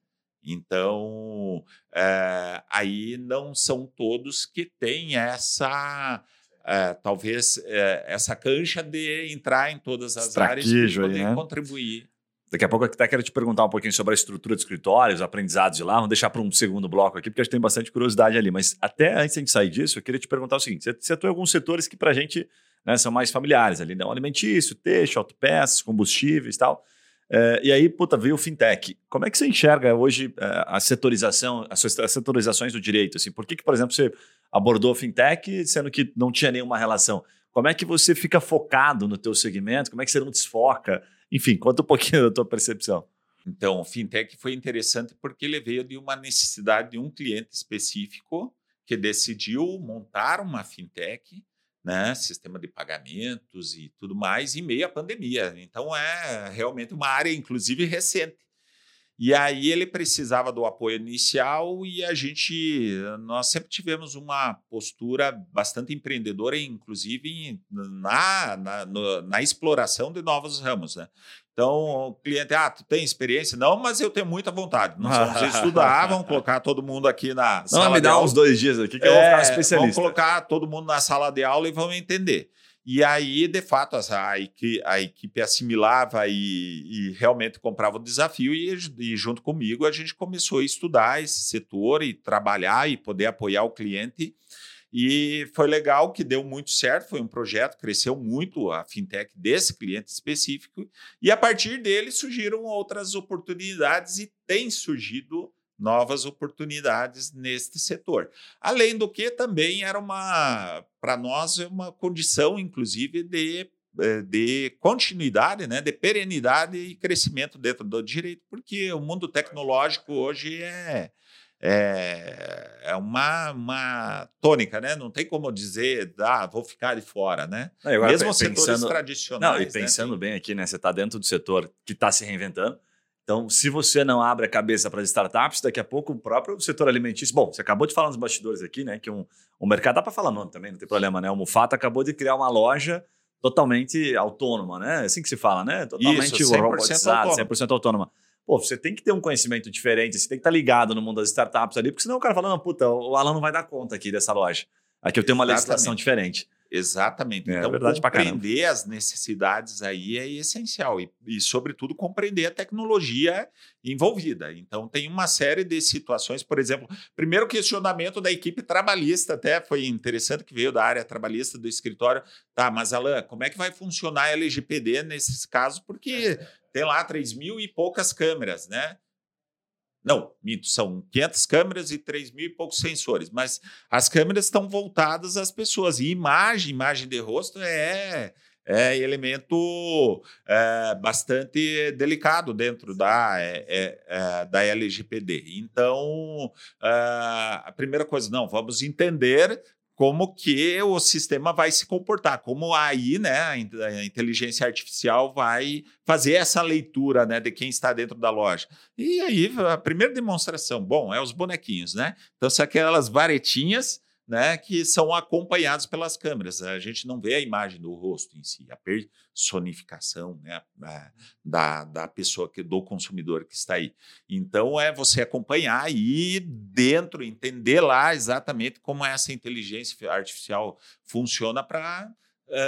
Então, é, aí não são todos que têm essa, é, talvez, é, essa cancha de entrar em todas as áreas e poder aí, né? contribuir Daqui a pouco eu até quero te perguntar um pouquinho sobre a estrutura de escritórios, aprendizados de lá. Vamos deixar para um segundo bloco aqui, porque a gente tem bastante curiosidade ali. Mas até antes de sair disso, eu queria te perguntar o seguinte: você atua em alguns setores que para a gente né, são mais familiares ali, né? O alimentício, texto, autopeças, combustíveis e tal. É, e aí, puta, veio o fintech. Como é que você enxerga hoje é, a setorização, as setorizações do direito? Assim, por que, que, por exemplo, você abordou fintech sendo que não tinha nenhuma relação? Como é que você fica focado no teu segmento? Como é que você não desfoca? Enfim, conta um pouquinho da tua percepção. Então, o fintech foi interessante porque ele veio de uma necessidade de um cliente específico que decidiu montar uma fintech, né, sistema de pagamentos e tudo mais, em meio à pandemia. Então, é realmente uma área, inclusive, recente. E aí ele precisava do apoio inicial e a gente, nós sempre tivemos uma postura bastante empreendedora, inclusive na, na, no, na exploração de novos ramos, né? Então, o cliente, ah, tu tem experiência? Não, mas eu tenho muita vontade. Nós vamos estudar, vamos colocar todo mundo aqui na Não, sala me dá uns dois dias aqui que é, eu vou ficar é, especialista. Vamos colocar todo mundo na sala de aula e vamos entender. E aí, de fato, a, a equipe assimilava e, e, realmente comprava o desafio, e, e, junto comigo a gente começou a estudar esse setor e trabalhar e poder apoiar o cliente. E foi legal que deu muito certo, foi um projeto, cresceu muito a fintech desse cliente específico, e a partir dele surgiram outras oportunidades e tem surgido novas oportunidades neste setor. Além do que também era uma, para nós, é uma condição, inclusive, de, eh, de continuidade, né, de perenidade e crescimento dentro do direito, porque o mundo tecnológico hoje é, é, é uma, uma tônica, né? Não tem como dizer, ah, vou ficar de fora, né? Não, agora, Mesmo pensando, setores tradicionais. Não, e né, pensando tem- bem aqui, né? Você está dentro do setor que está se reinventando. Então, se você não abre a cabeça para as startups, daqui a pouco o próprio setor alimentício. Bom, você acabou de falar nos bastidores aqui, né? Que um, o mercado dá para falar nome também, não tem problema, né? O Mufata acabou de criar uma loja totalmente autônoma, né? É assim que se fala, né? Totalmente Isso, 100% robotizada, autônoma. 100% autônoma. Pô, você tem que ter um conhecimento diferente, você tem que estar ligado no mundo das startups ali, porque senão o cara fala, não, puta, o Alan não vai dar conta aqui dessa loja. Aqui eu tenho uma legislação diferente. Exatamente. É, então, compreender as necessidades aí é essencial. E, e, sobretudo, compreender a tecnologia envolvida. Então, tem uma série de situações, por exemplo, primeiro questionamento da equipe trabalhista, até foi interessante que veio da área trabalhista do escritório. Tá, mas Alan, como é que vai funcionar a LGPD nesses casos? Porque tem lá 3 mil e poucas câmeras, né? Não, minto, são 500 câmeras e 3 mil e poucos sensores, mas as câmeras estão voltadas às pessoas. E imagem, imagem de rosto é, é elemento é, bastante delicado dentro da, é, é, da LGPD. Então, ah, a primeira coisa, não, vamos entender como que o sistema vai se comportar, como aí, né, a in- a inteligência artificial vai fazer essa leitura, né, de quem está dentro da loja. E aí, a primeira demonstração, bom, é os bonequinhos, né? Então, são aquelas varetinhas, né, que são acompanhados pelas câmeras. A gente não vê a imagem do rosto em si, a personificação, né, da, da pessoa, que, do consumidor que está aí. Então, é você acompanhar e dentro, entender lá exatamente como essa inteligência artificial funciona para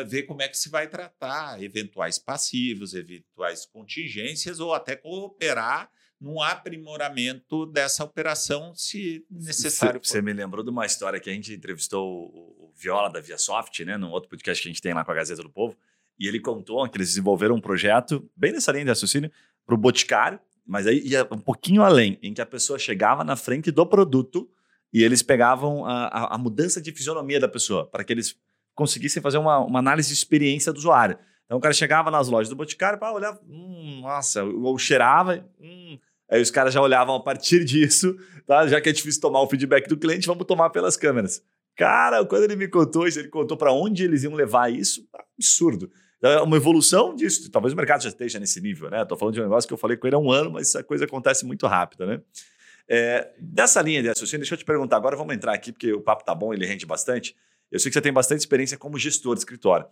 ver como é que se vai tratar eventuais passivos, eventuais contingências ou até cooperar num aprimoramento dessa operação, se necessário Você me lembrou de uma história que a gente entrevistou o, o Viola da ViaSoft, né, num outro podcast que a gente tem lá com a Gazeta do Povo, e ele contou que eles desenvolveram um projeto bem nessa linha de raciocínio para o Boticário, mas aí ia um pouquinho além, em que a pessoa chegava na frente do produto e eles pegavam a, a- a mudança de fisionomia da pessoa, para que eles conseguissem fazer uma, uma análise de experiência do usuário. Então o cara chegava nas lojas do Boticário para olhar, hum, nossa, ou cheirava, hum, aí os caras já olhavam a partir *laughs* disso, tá? Já que é difícil tomar o feedback do cliente, vamos tomar pelas câmeras. Cara, quando ele me contou isso, ele contou para onde eles iam levar isso, absurdo. É uma evolução disso. Talvez o mercado já esteja nesse nível, né? Estou falando de um negócio que eu falei com ele há um ano, mas essa coisa acontece muito rápido, né? É, dessa linha de raciocínio, deixa eu te perguntar. Agora vamos entrar aqui, porque o papo tá bom, ele rende bastante. Eu sei que você tem bastante experiência como gestor de escritório.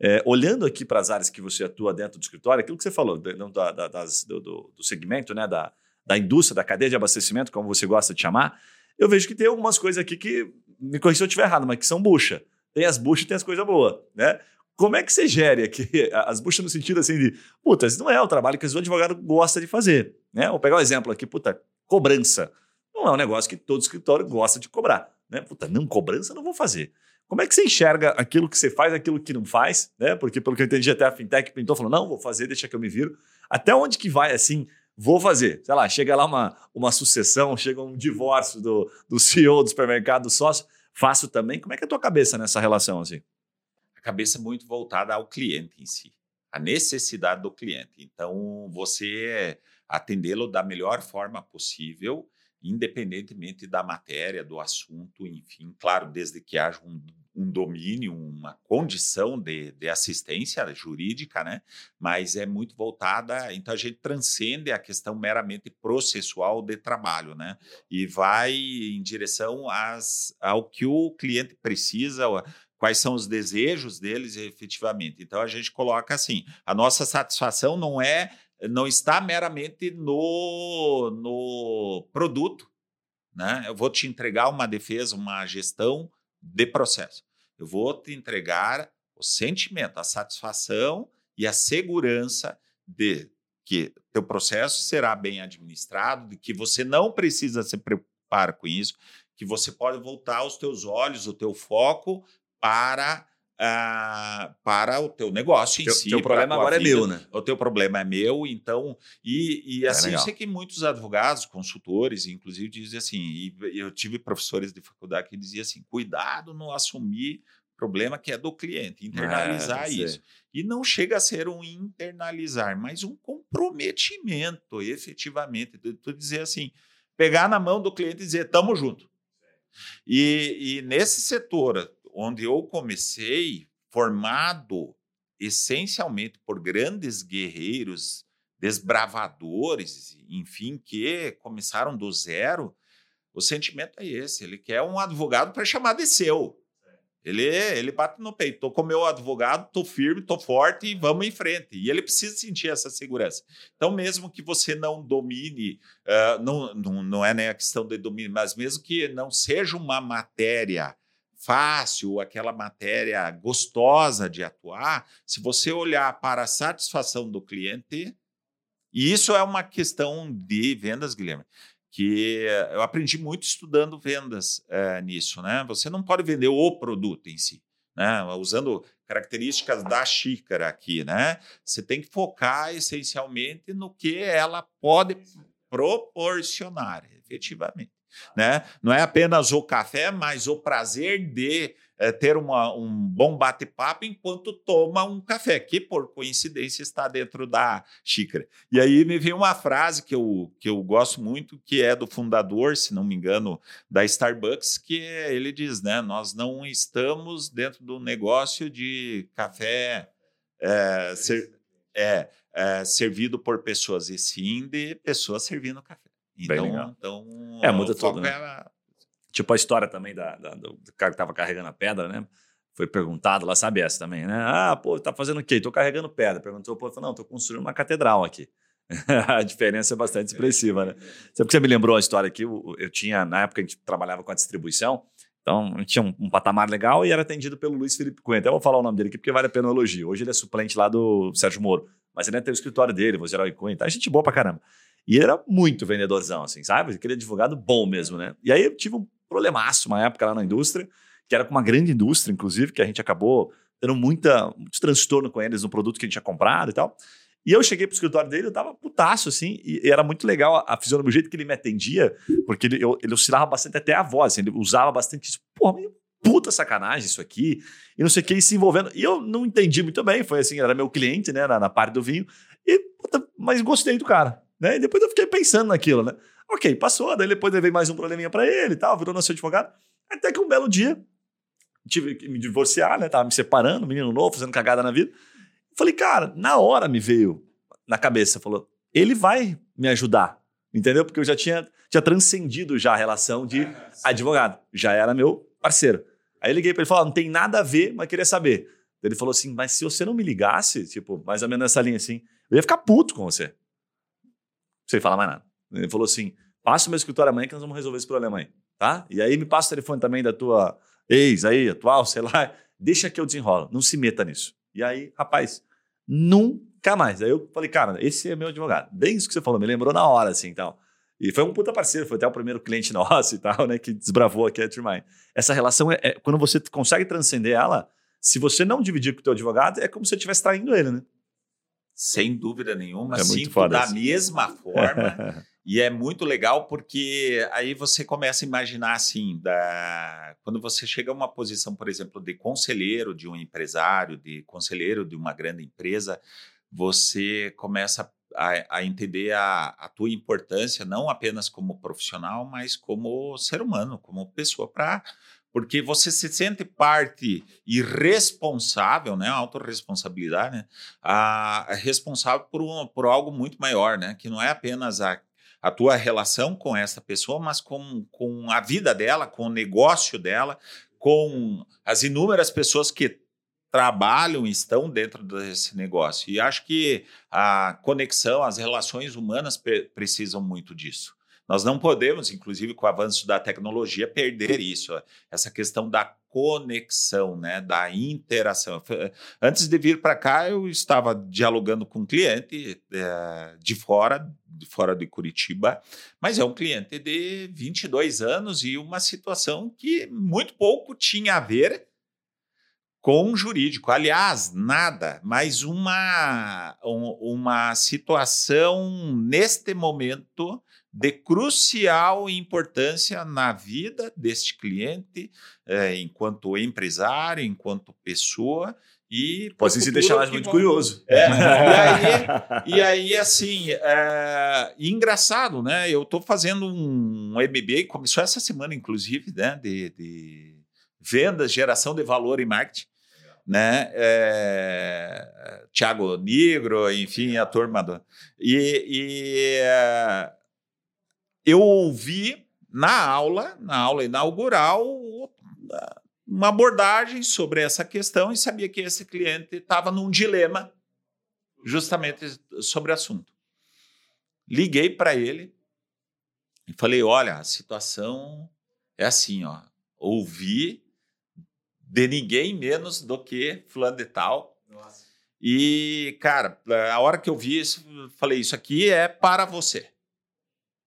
É, olhando aqui para as áreas que você atua dentro do escritório, aquilo que você falou, dentro da- da- das- do, do- do segmento, né? Da, da indústria, da cadeia de abastecimento, como você gosta de chamar, eu vejo que tem algumas coisas aqui que, me corrija se eu estiver errado, mas que são bucha. Tem as buchas e tem as coisas boas, né? Como é que você gere aqui as buchas no sentido assim de, puta, não é o trabalho que o advogado gosta de fazer, né? Vou pegar um exemplo aqui, puta, cobrança. Não é um negócio que todo escritório gosta de cobrar, né? Puta, não cobrança, não vou fazer. Como é que você enxerga aquilo que você faz, aquilo que não faz, né? Porque pelo que eu entendi até a fintech pintou falou, não, vou fazer, deixa que eu me viro. Até onde que vai assim? Vou fazer. Sei lá, chega lá uma, uma sucessão, chega um divórcio do, do CEO do supermercado, do sócio, faço também. Como é que é a tua cabeça nessa relação assim? A cabeça muito voltada ao cliente em si, a necessidade do cliente. Então, você atendê-lo da melhor forma possível, independentemente da matéria, do assunto, enfim, claro, desde que haja um, um domínio, uma condição de, de assistência jurídica, né? Mas é muito voltada, então a gente transcende a questão meramente processual de trabalho, né? E vai em direção às, ao que o cliente precisa, quais são os desejos deles efetivamente. Então a gente coloca assim: a nossa satisfação não é não está meramente no, no produto, né? Eu vou te entregar uma defesa, uma gestão de processo. Eu vou te entregar o sentimento, a satisfação e a segurança de que teu processo será bem administrado, de que você não precisa se preocupar com isso, que você pode voltar os teus olhos, o teu foco para Uh, para o teu negócio em teu, si. Teu problema agora vida. é meu, né? O teu problema é meu, então. E, e assim, é eu sei que muitos advogados, consultores, inclusive, dizem assim, e eu tive professores de faculdade que diziam assim: cuidado não assumir problema que é do cliente, internalizar é, isso. E não chega a ser um internalizar, mas um comprometimento, efetivamente. Tu, tu dizer assim. pegar na mão do cliente e dizer, tamo junto. E, e nesse setor onde eu comecei, formado essencialmente por grandes guerreiros, desbravadores, enfim, que começaram do zero, o sentimento é esse. Ele quer um advogado para chamar de seu. Ele, ele bate no peito. Tô com meu advogado, tô firme, tô forte e vamos em frente. E ele precisa sentir essa segurança. Então, mesmo que você não domine, uh, não, não, não é nem a questão de domínio, mas mesmo que não seja uma matéria fácil, aquela matéria gostosa de atuar, se você olhar para a satisfação do cliente, e isso é uma questão de vendas, Guilherme que eu aprendi muito estudando vendas é, nisso, né? Você não pode vender o produto em si, né? Usando características da xícara aqui, né? Você tem que focar essencialmente no que ela pode proporcionar, efetivamente, né? Não é apenas o café, mas o prazer de é, ter uma, um bom bate-papo enquanto toma um café, que por coincidência está dentro da xícara. E aí me veio uma frase que eu, que eu gosto muito, que é do fundador, se não me engano, da Starbucks, que ele diz, né? Nós não estamos dentro do negócio de café é, ser, é, é, servido por pessoas, e sim de pessoas servindo café. Então, então é, muda tudo. Né? É Tipo a história também da, da, do cara que tava carregando a pedra, né? Foi perguntado lá, sabe essa também, né? Ah, pô, tá fazendo o quê? Tô carregando pedra. Perguntou, pô, falou, não, tô construindo uma catedral aqui. *laughs* a diferença é bastante expressiva, né? Sabe que você me lembrou a história aqui? Eu, eu, tinha, na época, a gente trabalhava com a distribuição, então a gente tinha um, um, patamar legal e era atendido pelo Luiz Felipe Cunha. Até vou falar o nome dele aqui porque vale a pena o elogio. Hoje ele é suplente lá do Sérgio Moro, mas ele tem o escritório dele, vou gerar o Cunha, tá? Gente boa pra caramba. E ele era muito vendedorzão, assim, sabe? Aquele advogado bom mesmo, né? E aí eu tive um problemaço uma época lá na indústria, que era com uma grande indústria, inclusive, que a gente acabou tendo muita, muito transtorno com eles no produto que a gente tinha comprado e tal. E eu cheguei pro escritório dele, eu tava putaço, assim, e, era muito legal a, a fisionomia, o jeito que ele me atendia, porque ele, eu, ele oscilava bastante até a voz, assim, ele usava bastante isso. Porra, puta sacanagem isso aqui, e não sei o que, e se envolvendo. E eu não entendi muito bem, foi assim, era meu cliente, né, na, na parte do vinho, e, puta, mas gostei do cara, né? E depois eu fiquei pensando naquilo, né? Ok, passou, daí depois levei mais um probleminha para ele e tal, virou nosso advogado. Até que um belo dia, tive que me divorciar, né? Tava me separando, menino novo, fazendo cagada na vida. Falei, cara, na hora me veio na cabeça, falou, ele vai me ajudar, entendeu? Porque eu já tinha, tinha transcendido já a relação de advogado, já era meu parceiro. Aí eu liguei para ele e falei, não tem nada a ver, mas queria saber. Ele falou assim, mas se você não me ligasse, tipo, mais ou menos nessa linha assim, eu ia ficar puto com você. Sem falar mais nada. Ele falou assim: passa o meu escritório amanhã que nós vamos resolver esse problema aí, tá? E aí me passa o telefone também da tua ex aí, atual, sei lá. Deixa que eu desenrolo, não se meta nisso. E aí, rapaz, nunca mais. Aí eu falei, cara, esse é meu advogado. Bem isso que você falou, me lembrou na hora, assim, então. E foi um puta parceiro, foi até o primeiro cliente *laughs* nosso e tal, né, que desbravou aqui a Trimind. Essa relação, é, é, quando você consegue transcender ela, se você não dividir com o teu advogado, é como se você estivesse traindo ele, né? Sem dúvida nenhuma, é sinto da isso. mesma forma. *laughs* E é muito legal porque aí você começa a imaginar assim, da... quando você chega a uma posição, por exemplo, de conselheiro de um empresário, de conselheiro de uma grande empresa, você começa a, a entender a, a, tua importância, não apenas como profissional, mas como ser humano, como pessoa, para porque você se sente parte e responsável, né, autorresponsabilidade, né, a, a responsável por, um, por algo muito maior, né, que não é apenas a a tua relação com essa pessoa, mas com, com a vida dela, com o negócio dela, com as inúmeras pessoas que trabalham e estão dentro desse negócio. E acho que a conexão, as relações humanas precisam muito disso. Nós não podemos, inclusive com o avanço da tecnologia, perder isso, essa questão da conexão, né, da interação. Antes de vir para cá, eu estava dialogando com um cliente é, de fora, de fora de Curitiba, mas é um cliente de 22 anos e uma situação que muito pouco tinha a ver com jurídico. Aliás, nada, mas uma, um, uma situação neste momento de crucial importância na vida deste cliente, é, enquanto empresário, enquanto pessoa. E Pode se deixar mais muito curioso. É, e, *laughs* aí, e aí, assim, é, engraçado, né? Eu estou fazendo um MBA, começou essa semana, inclusive, né? De, de vendas, geração de valor e marketing né? É, Tiago Negro, enfim, a turma do. E, e é, eu ouvi na aula, na aula inaugural, uma abordagem sobre essa questão e sabia que esse cliente estava num dilema justamente sobre o assunto. Liguei para ele e falei: olha, a situação é assim, ó. Ouvi de ninguém menos do que fulano de tal. Nossa. E, cara, a hora que eu vi isso, falei: isso aqui é para você.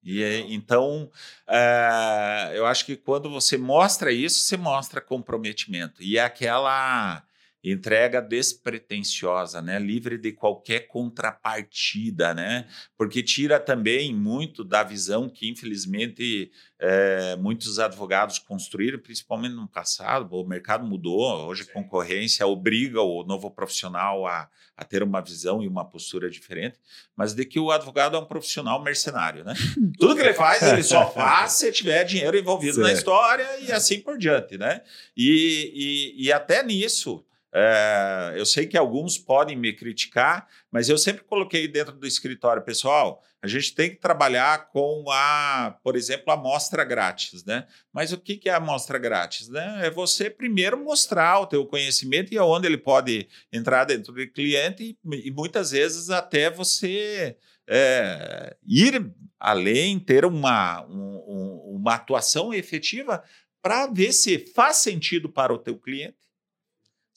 E então, é, eu acho que quando você mostra isso, você mostra comprometimento. E é aquela entrega despretensiosa, né? livre de qualquer contrapartida, né? porque tira também muito da visão que, infelizmente, é, muitos advogados construíram, principalmente no passado. O mercado mudou, hoje a concorrência obriga o novo profissional a, a, ter uma visão e uma postura diferente, mas de que o advogado é um profissional mercenário. Né? *laughs* Tudo que ele faz, ele só *laughs* faz se tiver dinheiro envolvido na história e assim por diante. Né? e, e, e até nisso, é, eu sei que alguns podem me criticar, mas eu sempre coloquei dentro do escritório pessoal. A gente tem que trabalhar com a, por exemplo, a amostra grátis, né? Mas o que é a amostra grátis? Né? É você primeiro mostrar o teu conhecimento e aonde ele pode entrar dentro do cliente e, e muitas vezes até você é, ir além, ter uma, um, uma atuação efetiva para ver se faz sentido para o teu cliente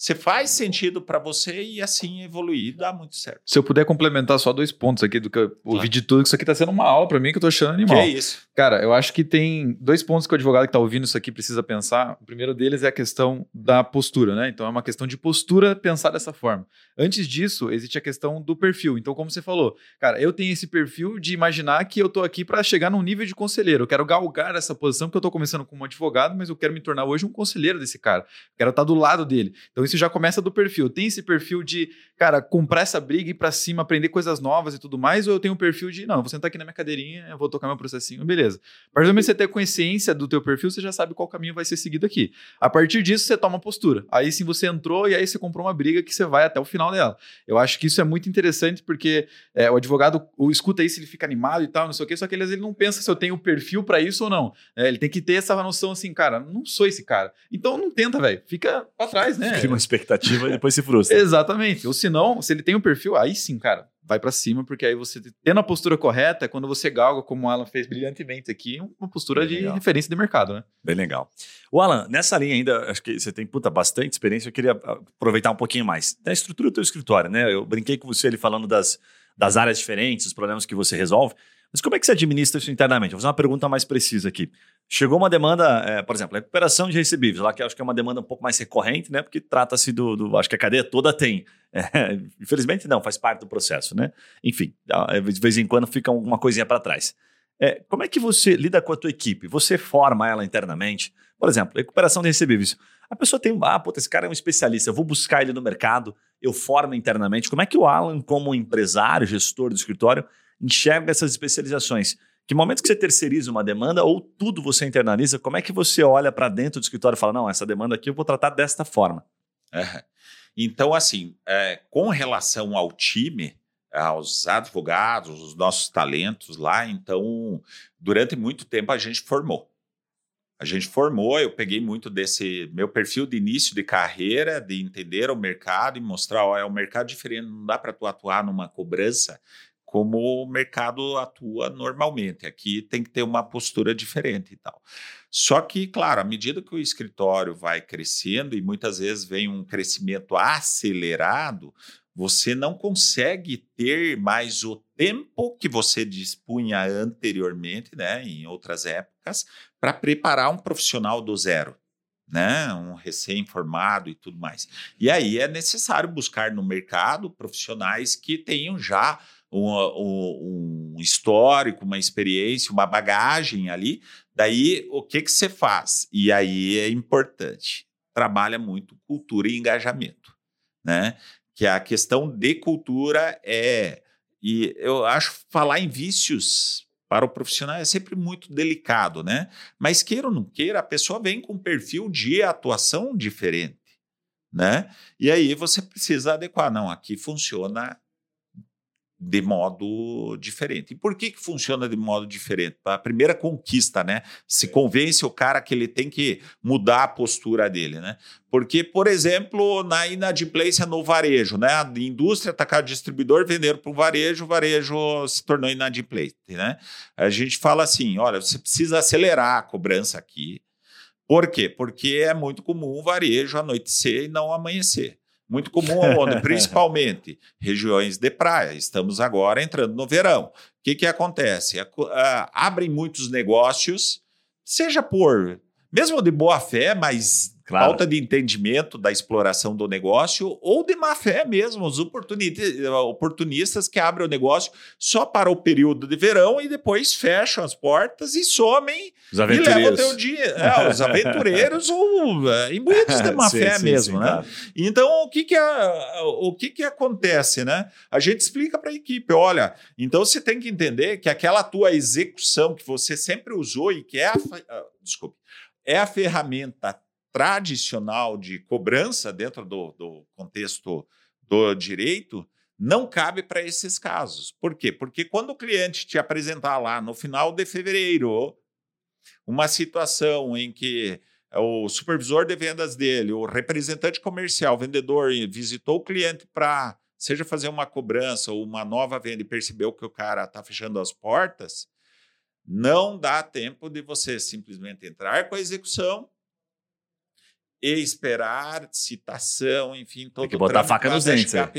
você faz sentido para você e assim evoluir, dá muito certo. Se eu puder complementar só dois pontos aqui do que eu ouvi de tudo, que isso aqui está sendo uma aula para mim que eu tô achando animal. Que é isso. Cara, eu acho que tem dois pontos que o advogado que está ouvindo isso aqui precisa pensar. O primeiro deles é a questão da postura, né? Então é uma questão de postura pensar dessa forma. Antes disso, existe a questão do perfil. Então, como você falou, cara, eu tenho esse perfil de imaginar que eu tô aqui para chegar num nível de conselheiro. Eu quero galgar essa posição, porque eu tô começando como advogado, mas eu quero me tornar hoje um conselheiro desse cara. Eu quero estar tá do lado dele. Então, isso já começa do perfil. Tem esse perfil de, cara, comprar essa briga, ir para cima, aprender coisas novas e tudo mais, ou eu tenho um perfil de, não, vou sentar aqui na minha cadeirinha, eu vou tocar meu processinho, beleza. A partir do momento que você ter consciência do teu perfil, você já sabe qual caminho vai ser seguido aqui. A partir disso, você toma postura. Aí sim você entrou e aí você comprou uma briga que você vai até o final dela. Eu acho que isso é muito interessante porque é, o advogado o, escuta isso, ele fica animado e tal, não sei o quê, só que ele, ele não pensa se eu tenho perfil para isso ou não. É, ele tem que ter essa noção assim, cara, não sou esse cara. Então não tenta, velho. Fica pra trás, né? Cria uma expectativa depois se frustra. *laughs* Exatamente. Ou se não, se ele tem um perfil, aí sim, cara, vai para cima, porque aí você tendo a postura correta, é quando você galga, como o Alan fez brilhantemente aqui, uma postura de referência de mercado, né? Bem legal. O Alan, nessa linha ainda, acho que você tem puta, bastante experiência, eu queria aproveitar um pouquinho mais. Da estrutura do teu escritório, né? Eu brinquei com você ali falando das, das áreas diferentes, os problemas que você resolve. Mas como é que você administra isso internamente? Vou fazer uma pergunta mais precisa aqui. Chegou uma demanda, é, por exemplo, recuperação de recebíveis, lá que acho que é uma demanda um pouco mais recorrente, né? Porque trata-se do, do, Acho que a cadeia toda tem. *laughs* É, infelizmente, não, faz parte do processo, né? Enfim, de vez em quando fica alguma coisinha para trás. É, como é que você lida com a tua equipe? Você forma ela internamente? Por exemplo, recuperação de recebíveis. A pessoa tem, ah, puta, esse cara é um especialista, eu vou buscar ele no mercado, eu formo internamente. Como é que o Alan, como empresário, gestor do escritório, enxerga essas especializações? Que momentos que você terceiriza uma demanda ou tudo você internaliza, como é que você olha para dentro do escritório e fala, não, essa demanda aqui eu vou tratar desta forma? É. Então, assim, é, com relação ao time, aos advogados, os nossos talentos lá, então, durante muito tempo a gente formou. A gente formou, eu peguei muito desse meu perfil de início de carreira, de entender o mercado e mostrar, ó, é um mercado diferente, não dá para tu atuar numa cobrança como o mercado atua normalmente. Aqui tem que ter uma postura diferente e tal. Só que, claro, à medida que o escritório vai crescendo e muitas vezes vem um crescimento acelerado, você não consegue ter mais o tempo que você dispunha anteriormente, né, em outras épocas, para preparar um profissional do zero. né? Um recém-formado e tudo mais. E aí é necessário buscar no mercado profissionais que tenham já um, um, um histórico, uma experiência, uma bagagem ali. Daí, o que, que você faz? E aí é importante. Trabalha muito cultura e engajamento, né? Que a questão de cultura é. E eu acho falar em vícios para o profissional é sempre muito delicado, né? Mas queira ou não queira, a pessoa vem com um perfil de atuação diferente, né? E aí você precisa adequar. Não, aqui funciona de modo diferente. E por que, que funciona de modo diferente? A primeira conquista, né? Se convence o cara que ele tem que mudar a postura dele, né? Porque, por exemplo, na inadimplência no varejo, né? A indústria atacar distribuidor, venderam para o varejo, o varejo se tornou inadimplente, né? A gente fala assim, olha, você precisa acelerar a cobrança aqui. Por quê? Porque é muito comum o varejo anoitecer e não amanhecer. Muito comum onde, *laughs* principalmente regiões de praia. Estamos agora entrando no verão. O que, que acontece? abrem muitos negócios, seja por, mesmo de boa fé, mas Claro. Falta de entendimento da exploração do negócio ou de má fé mesmo, os oportunistas que abrem o negócio só para o período de verão e depois fecham as portas e somem e levam o teu dia. É, os aventureiros ou é, imbuídos de má *laughs* sim, fé sim, mesmo, sim, né? Claro. Então, o que que, é, o que que acontece, né? A gente explica para a equipe, olha, então você tem que entender que aquela tua execução que você sempre usou e que é a, ah, desculpe, é a ferramenta tradicional de cobrança dentro do, do contexto do direito não cabe para esses casos. Por quê? Porque quando o cliente te apresentar lá no final de fevereiro uma situação em que o supervisor de vendas dele, o representante comercial, vendedor, visitou o cliente para, seja fazer uma cobrança ou uma nova venda e percebeu que o cara está fechando as portas, não dá tempo de você simplesmente entrar com a execução esperar citação, enfim, todo Tem que botar a faca nos dentes. É.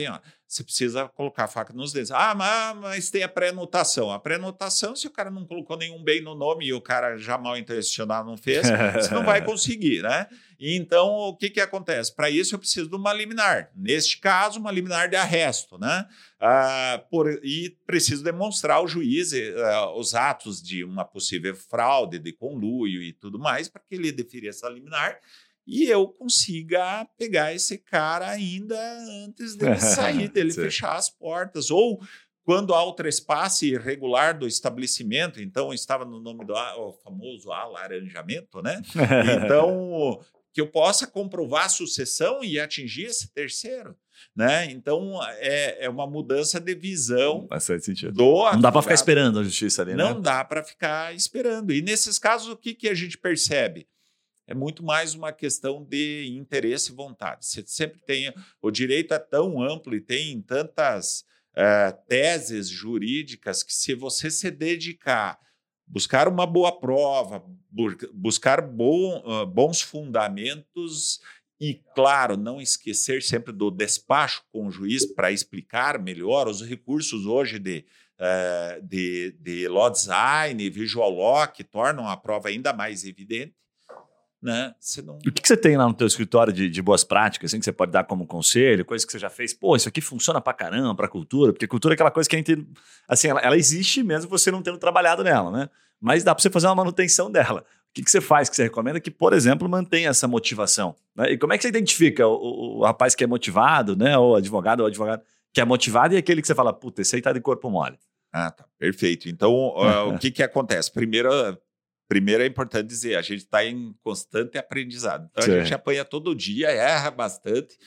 Você precisa colocar a faca nos dentes. Ah, mas, mas tem a pré-notação. A pré-notação, se o cara não colocou nenhum bem no nome e o cara já mal intencionado não fez, você não vai *laughs* conseguir, né? Então, o que, que acontece? Para isso, eu preciso de uma liminar. Neste caso, uma liminar de arresto, né? Ah, por, e preciso demonstrar ao juiz uh, os atos de uma possível fraude, de conluio e tudo mais, para que ele defira essa liminar e eu consiga pegar esse cara ainda antes dele sair, *laughs* dele fechar as portas. Ou quando há o trespasse irregular do estabelecimento, então estava no nome do o famoso alaranjamento, né? Então, *laughs* que eu possa comprovar a sucessão e atingir esse terceiro. Né? Então é, é uma mudança de visão. Bastante sentido. Do não dá para ficar esperando a justiça ali, Não né? dá para ficar esperando. E nesses casos, o que, que a gente percebe? É muito mais uma questão de interesse e vontade. Você sempre tem. O direito é tão amplo e tem tantas uh, teses jurídicas que, se você se dedicar, buscar uma boa prova, buscar bom, bons fundamentos e, claro, não esquecer sempre do despacho com o juiz para explicar melhor os recursos hoje de. Uh, de, de law design, visual law, que tornam a prova ainda mais evidente né? Você não... O que, que você tem lá no teu escritório de, de, boas práticas, assim, que você pode dar como conselho, coisa que você já fez? Pô, isso aqui funciona pra caramba, pra cultura, porque cultura é aquela coisa que a gente, assim, ela, ela existe mesmo você não tendo trabalhado nela, né? Mas dá pra você fazer uma manutenção dela. O que, que você faz que você recomenda que, por exemplo, mantenha essa motivação? Né? E como é que você identifica o, o, o rapaz que é motivado, né? Ou advogado ou advogado que é motivado e aquele que você fala, puta, esse aí tá de corpo mole? Ah, tá. Perfeito. Então, uh, o *laughs* que que acontece? Primeiro, Primeiro é importante dizer, a gente está em constante aprendizado. Então Sim. a gente apanha todo dia, erra bastante.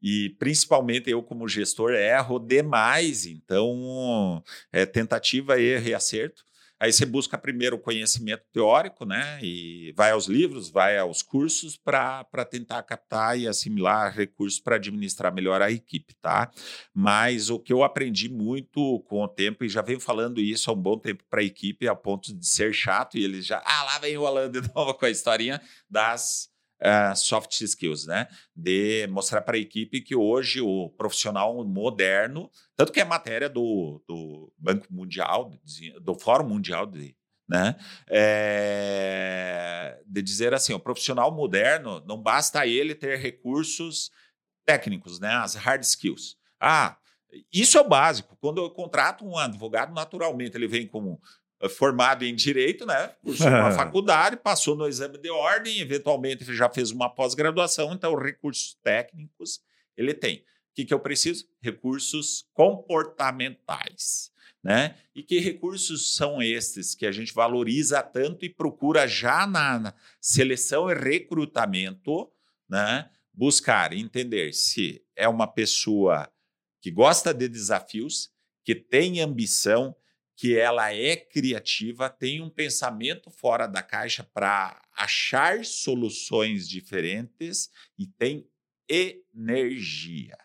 E principalmente eu, como gestor, erro demais. Então, é tentativa, erro e acerto. Aí você busca primeiro o conhecimento teórico, né? E vai aos livros, vai aos cursos para tentar captar e assimilar recursos para administrar melhor a equipe, tá? Mas o que eu aprendi muito com o tempo, e já venho falando isso há um bom tempo para a equipe, a ponto de ser chato, e eles já, ah, lá vem o Alan de *laughs* novo com a historinha das uh, soft skills, né? De mostrar para a equipe que hoje o profissional moderno, tanto que é matéria do, do Banco Mundial, do Fórum Mundial de, né? É, de dizer assim, o profissional moderno não basta ele ter recursos técnicos, né? As hard skills. Ah, isso é o básico. Quando eu contrato um advogado, naturalmente ele vem como eh, formado em direito, né? Cursou uma *laughs* faculdade, passou no exame de ordem, eventualmente já fez uma pós-graduação, então recursos técnicos ele tem. O que, que eu preciso? Recursos comportamentais. Né? E que recursos são estes que a gente valoriza tanto e procura já na, na seleção e recrutamento, né? buscar entender se é uma pessoa que gosta de desafios, que tem ambição, que ela é criativa, tem um pensamento fora da caixa para achar soluções diferentes e tem energia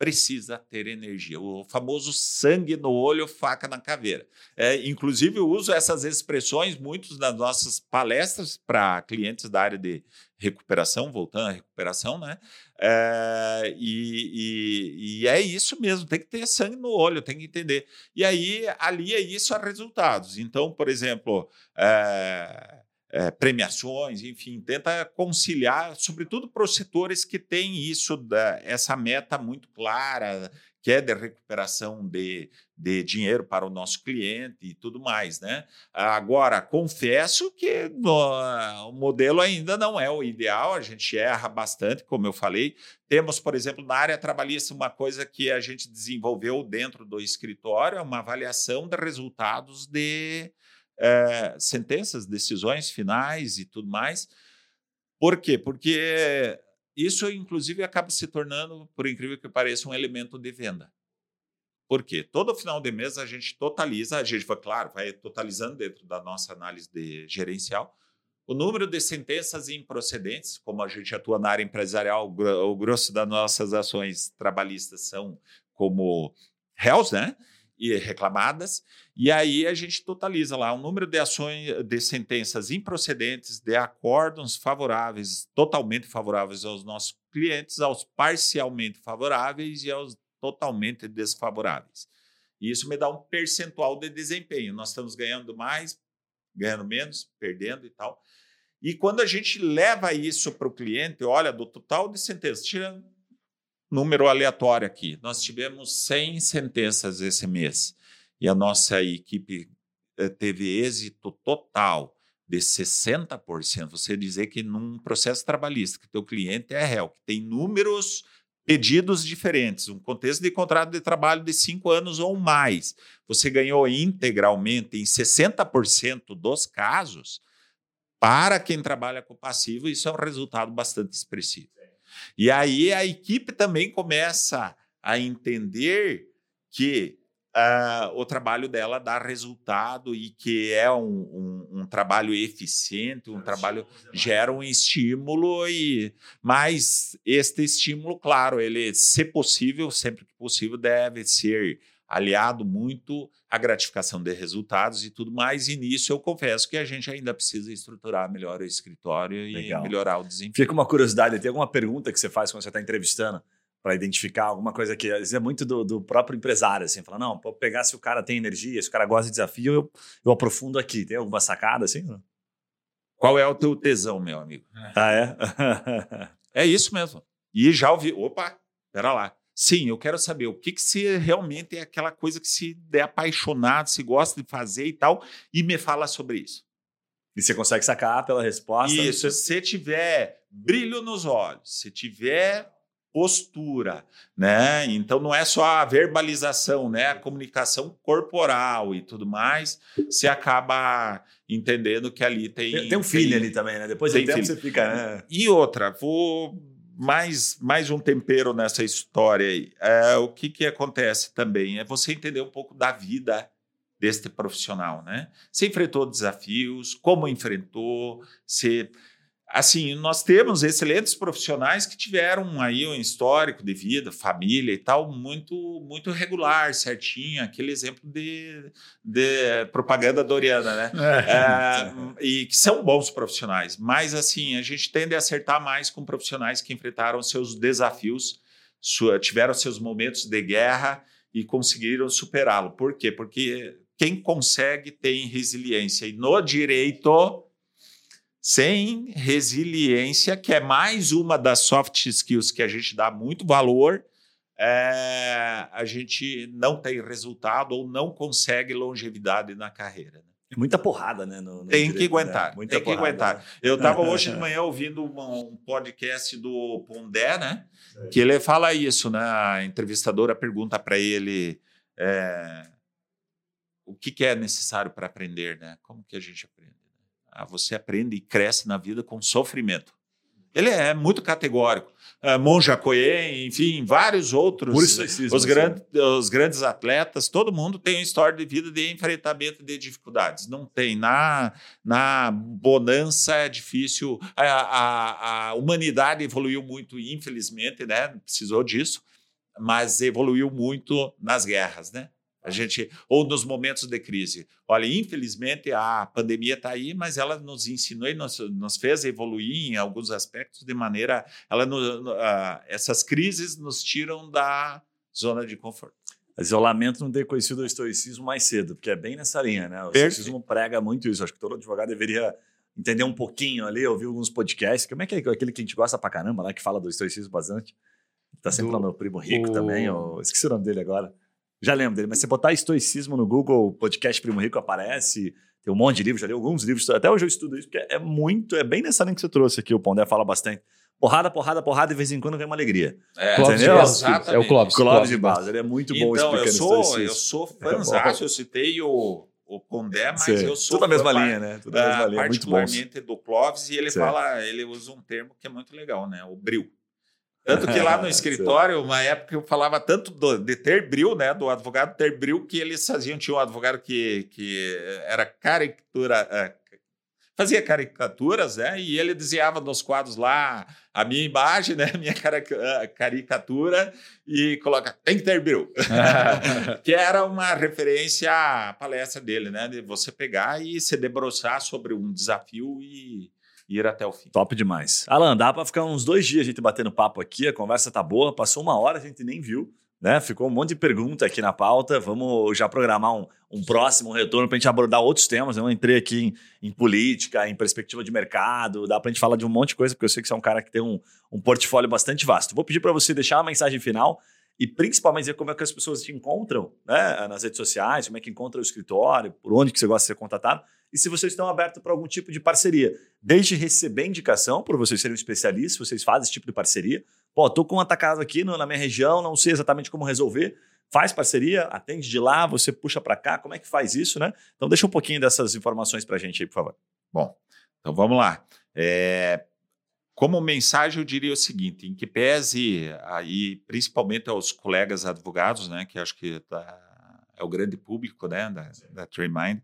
precisa ter energia. O famoso sangue no olho, faca na caveira. É, inclusive, eu uso essas expressões muitos nas nossas palestras para clientes da área de recuperação, voltando à recuperação, né? É, e, e, e, é isso mesmo, tem que ter sangue no olho, tem que entender. E aí, alia isso a resultados. Então, por exemplo, é, é, premiações, enfim, tenta conciliar, sobretudo para os setores que têm isso, da, essa meta muito clara, que é de recuperação de, de dinheiro para o nosso cliente e tudo mais, né? Agora, confesso que no, o modelo ainda não é o ideal, a gente erra bastante, como eu falei. Temos, por exemplo, na área trabalhista, uma coisa que a gente desenvolveu dentro do escritório, é uma avaliação de resultados de é, sentenças, decisões finais e tudo mais. Por quê? Porque isso, inclusive, acaba se tornando, por incrível que pareça, um elemento de venda. Por quê? Todo final de mês a gente totaliza, a gente vai, claro, vai totalizando dentro da nossa análise de gerencial, o número de sentenças improcedentes, como a gente atua na área empresarial, o grosso das nossas ações trabalhistas são como réus, né? E reclamadas, e aí a gente totaliza lá o número de ações, de sentenças improcedentes, de acordos favoráveis, totalmente favoráveis aos nossos clientes, aos parcialmente favoráveis e aos totalmente desfavoráveis. E isso me dá um percentual de desempenho. Nós estamos ganhando mais, ganhando menos, perdendo e tal. E quando a gente leva isso para o cliente, olha, do total de sentenças, tirando número aleatório aqui. Nós tivemos 100 sentenças esse mês e a nossa equipe eh, teve êxito total de 60%. Você dizer que num processo trabalhista, que teu cliente é réu, que tem números pedidos diferentes, um contexto de contrato de trabalho de cinco anos ou mais, você ganhou integralmente em 60% dos casos, para quem trabalha com passivo, isso é um resultado bastante expressivo. E aí a equipe também começa a entender que uh, o trabalho dela dá resultado e que é um, um, um trabalho eficiente, um trabalho gera um estímulo e mas este estímulo, claro, ele, se possível, sempre que possível, deve ser aliado muito à gratificação de resultados e tudo mais. E nisso eu confesso que a gente ainda precisa estruturar melhor o escritório Legal. e melhorar o desempenho. Fica uma curiosidade, tem alguma pergunta que você faz quando você está entrevistando para identificar alguma coisa que às vezes é muito do, do próprio empresário, assim, falar, não, pode pegar se o cara tem energia, se o cara gosta de desafio, eu, eu aprofundo aqui. Tem alguma sacada assim? Qual é o teu tesão, meu amigo? Ah, é? é isso mesmo. E já ouvi, opa, pera lá. Sim, eu quero saber o que, que se realmente é aquela coisa que se é apaixonado, se gosta de fazer e tal, e me fala sobre isso. E você consegue sacar pela resposta? Isso, se tiver brilho nos olhos, se tiver postura, né? Então não é só a verbalização, né? A comunicação corporal e tudo mais, você acaba entendendo que ali tem tem, tem um filho ali também, né? Depois tem tempo você fica, né? E outra, vou mais, mais um tempero nessa história aí. É, o que, que acontece também é você entender um pouco da vida deste profissional, né? Você enfrentou desafios, como enfrentou, você assim, nós temos excelentes profissionais que tiveram aí um histórico de vida, família e tal, muito muito regular, certinho, aquele exemplo de, de propaganda doriana, né? É. É, e que são bons profissionais, mas assim, a gente tende a acertar mais com profissionais que enfrentaram seus desafios, sua, tiveram seus momentos de guerra e conseguiram superá-lo. Por quê? Porque quem consegue tem resiliência. E no direito, sem resiliência, que é mais uma das soft skills que a gente dá muito valor, é, a gente não tem resultado ou não consegue longevidade na carreira. Né? Muita porrada, né? No, no tem direito, que aguentar, né? tem que aguentar. Né? Eu estava *laughs* hoje de manhã ouvindo um podcast do Pondé, né? É. Que ele fala isso, né? A entrevistadora pergunta para ele é, o que, que, é necessário para aprender, né? Como que a gente aprende? Ah, você aprende e cresce na vida com sofrimento. Ele é muito categórico. Uh, Monja Coen, enfim, vários outros. Os, grande, os grandes atletas, todo mundo tem uma história de vida de enfrentamento de dificuldades. Não tem. Na, na bonança é difícil. A, a, a humanidade evoluiu muito, infelizmente, né? Precisou disso, mas evoluiu muito nas guerras, né? A gente, ou nos momentos de crise. Olha, infelizmente a pandemia está aí, mas ela nos ensinou e nos, nos, fez evoluir em alguns aspectos de maneira. Ela, no, uh, essas crises nos tiram da zona de conforto. Isolamento não ter conhecido o estoicismo mais cedo, porque é bem nessa linha, né? O estoicismo prega muito isso. Acho que todo advogado deveria entender um pouquinho ali, ouvir alguns podcasts. Como é que é aquele que a gente gosta pra caramba lá, que fala do estoicismo bastante? Tá sempre do, lá meu primo rico o... também. Eu esqueci o nome dele agora. Já lembro dele, mas você botar estoicismo no Google, podcast Primo Rico aparece. Tem um monte de livros, já li alguns livros. Até hoje eu estudo isso, porque é muito, é bem nessa linha que você trouxe aqui. O Pondé fala bastante. Porrada, porrada, porrada, de vez em quando vem uma alegria. É, Clóvis entendeu? É o Clóvis. Clóvis de Barros, ele é muito bom então, explicando eu sou, eu sou fãzaço, eu citei o, o Pondé, mas eu sou Tudo a mesma linha, né? Tudo a mesma linha, particularmente do Clóvis, e ele fala, ele usa um termo que é muito legal, né? O bril. Tanto que lá no *laughs* escritório, uma época eu falava tanto do, de ter bril, né? Do advogado ter bril, que eles faziam, tinha um advogado que, que era caricatura, é, fazia caricaturas, né? E ele desenhava nos quadros lá a minha imagem, né? *laughs* Minha caricatura e coloca tem que ter bril, *laughs* que era uma referência à palestra dele, né? De você pegar e se debruçar sobre um desafio e ir até o fim. Top demais. Alan, dá para ficar uns dois dias a gente batendo papo aqui, a conversa tá boa, passou uma hora, a gente nem viu. Né? Ficou um monte de pergunta aqui na pauta. Vamos já programar um, um próximo retorno para a gente abordar outros temas. Eu entrei aqui em, em, política, em perspectiva de mercado, dá para a gente falar de um monte de coisa, porque eu sei que você é um cara que tem um, um portfólio bastante vasto. Vou pedir para você deixar uma mensagem final e principalmente dizer como é que as pessoas te encontram né? nas redes sociais, como é que encontra o escritório, por onde que você gosta de ser contatado e se vocês estão abertos para algum tipo de parceria. Desde receber indicação, por vocês serem um especialista, vocês fazem esse tipo de parceria. Pô, tô com um atacado aqui no, na minha região, não sei exatamente como resolver. Faz parceria, atende de lá, você puxa para cá, como é que faz isso, né? Então deixa um pouquinho dessas informações para a gente aí, por favor. Bom, então vamos lá. É, como mensagem, eu diria o seguinte: em que pese aí, principalmente aos colegas advogados, né, que acho que tá, é o grande público né, da, da TradeMind,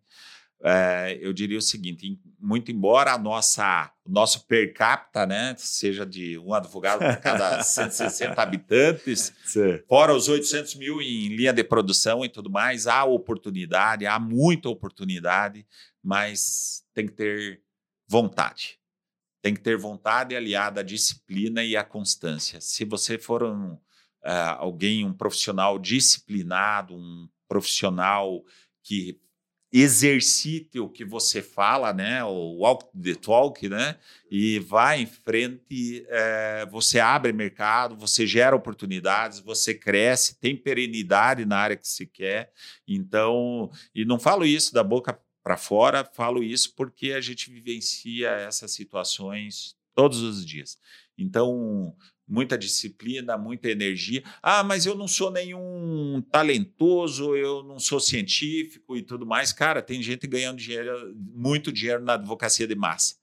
é, eu diria o seguinte: muito embora a nossa, o nosso per capita né, seja de um advogado por cada *laughs* 160 habitantes, Sim. fora os 800 mil em linha de produção e tudo mais, há oportunidade, há muita oportunidade, mas tem que ter vontade. Tem que ter vontade aliada à disciplina e à constância. Se você for um, uh, alguém, um profissional disciplinado, um profissional que exercite o que você fala, né? O walk the talk, né? E vai em frente, é, você abre mercado, você gera oportunidades, você cresce, tem perenidade na área que se quer. Então, e não falo isso da boca para fora, falo isso porque a gente vivencia essas situações todos os dias. Então, muita disciplina, muita energia. Ah, mas eu não sou nenhum talentoso, eu não sou científico e tudo mais. Cara, tem gente ganhando dinheiro, muito dinheiro na advocacia de massa.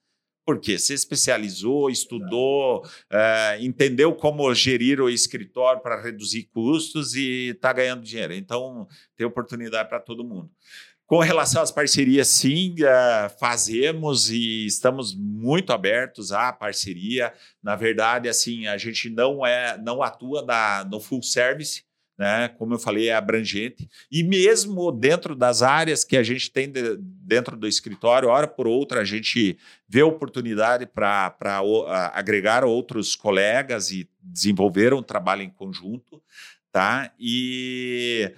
Por quê? Você especializou, estudou, é, entendeu como gerir o escritório para reduzir custos e está ganhando dinheiro. Então, tem oportunidade para todo mundo. Com relação às parcerias, sim, uh, fazemos e estamos muito abertos à parceria. Na verdade, assim, a gente não é, não atua na, no full service, né? Como eu falei, é abrangente. E mesmo dentro das áreas que a gente tem de, dentro do escritório, hora por outra, a gente vê oportunidade para agregar outros colegas e desenvolver um trabalho em conjunto, tá? E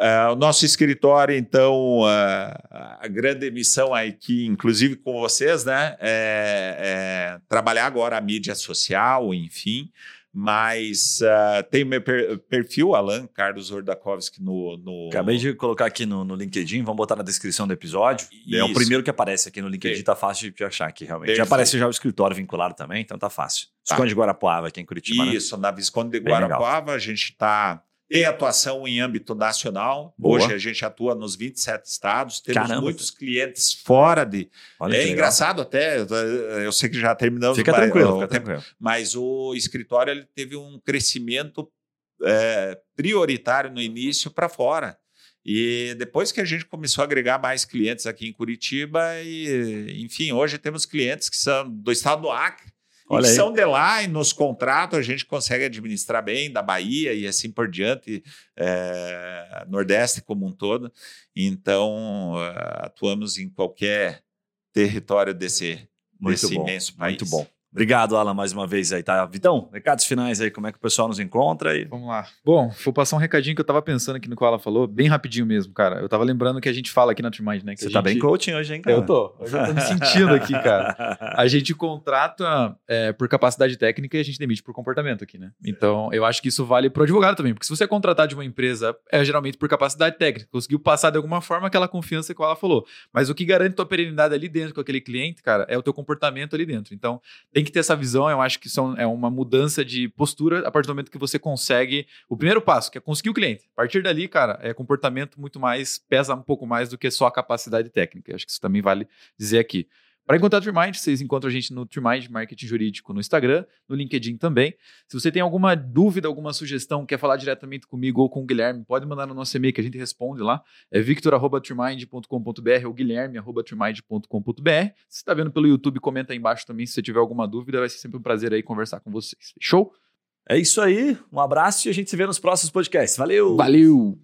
Uh, o nosso escritório, então, uh, a grande missão aqui, inclusive com vocês, né, é, é trabalhar agora a mídia social, enfim, mas uh, tem o meu per perfil, Alan Carlos Ordakovski, no, no, Acabei de colocar aqui no, no, LinkedIn, vamos botar na descrição do episódio. Isso. É o primeiro que aparece aqui no LinkedIn, tá fácil de achar aqui, realmente. Já aparece já o escritório vinculado também, então tá fácil. Tá. Visconde de Guarapuava, aqui em Curitiba. Né? Isso, né? na Visconde de Guarapuava, a gente está tem atuação em âmbito nacional. Boa. Hoje a gente atua nos 27 estados. Temos Caramba. muitos clientes fora de. Olha é engraçado até, eu sei que já terminamos. Fica mas, tranquilo, fica tranquilo. Mas o escritório ele teve um crescimento é, prioritário no início para fora. E depois que a gente começou a agregar mais clientes aqui em Curitiba, e, enfim, hoje temos clientes que são do estado do Acre, Olha e são de lá e nos contratos a gente consegue administrar bem, da Bahia e assim por diante, é, Nordeste como um todo. Então, uh, atuamos em qualquer território desse, desse imenso país. Muito bom. Obrigado, Alan, mais uma vez aí, tá? Vitão, recados finais aí, como é que o pessoal nos encontra? E... Vamos lá. Bom, vou passar um recadinho que eu tava pensando aqui no que o Alan falou, bem rapidinho mesmo, cara. Eu tava lembrando que a gente fala aqui na Trimind, né? Você tá bem coaching hoje, hein, cara? Eu tô. Hoje eu tô me sentindo aqui, cara. A *laughs* gente contrata é, por capacidade técnica e a gente demite por comportamento aqui, né? Então, eu acho que isso vale pro advogado também, porque se você contratar de uma empresa, é geralmente por capacidade técnica, conseguiu passar de alguma forma aquela confiança que o Alan falou. Mas o que garante tua perenidade ali dentro com aquele cliente, cara, é o teu comportamento ali dentro. Então, tem que ter essa visão, é eu acho que são, é uma mudança de postura a partir do momento que você consegue o primeiro passo, que é conseguir o cliente. A partir dali, cara, é comportamento muito mais, pesa um pouco mais do que só a capacidade técnica. Eu acho que isso também vale dizer aqui. Para encontrar o Trimind, vocês encontram a gente no Trimind Marketing Jurídico no Instagram, no LinkedIn também. Se você tem alguma dúvida, alguma sugestão, quer falar diretamente comigo ou com o Guilherme, pode mandar no nosso e-mail que a gente responde lá. É victor.trimind.com.br ou guilherme.trimind.com.br. Se você está vendo pelo YouTube, comenta aí embaixo também se você tiver alguma dúvida. Vai ser sempre um prazer aí conversar com vocês. Show? É isso aí. Um abraço e a gente se vê nos próximos podcasts. Valeu! Valeu!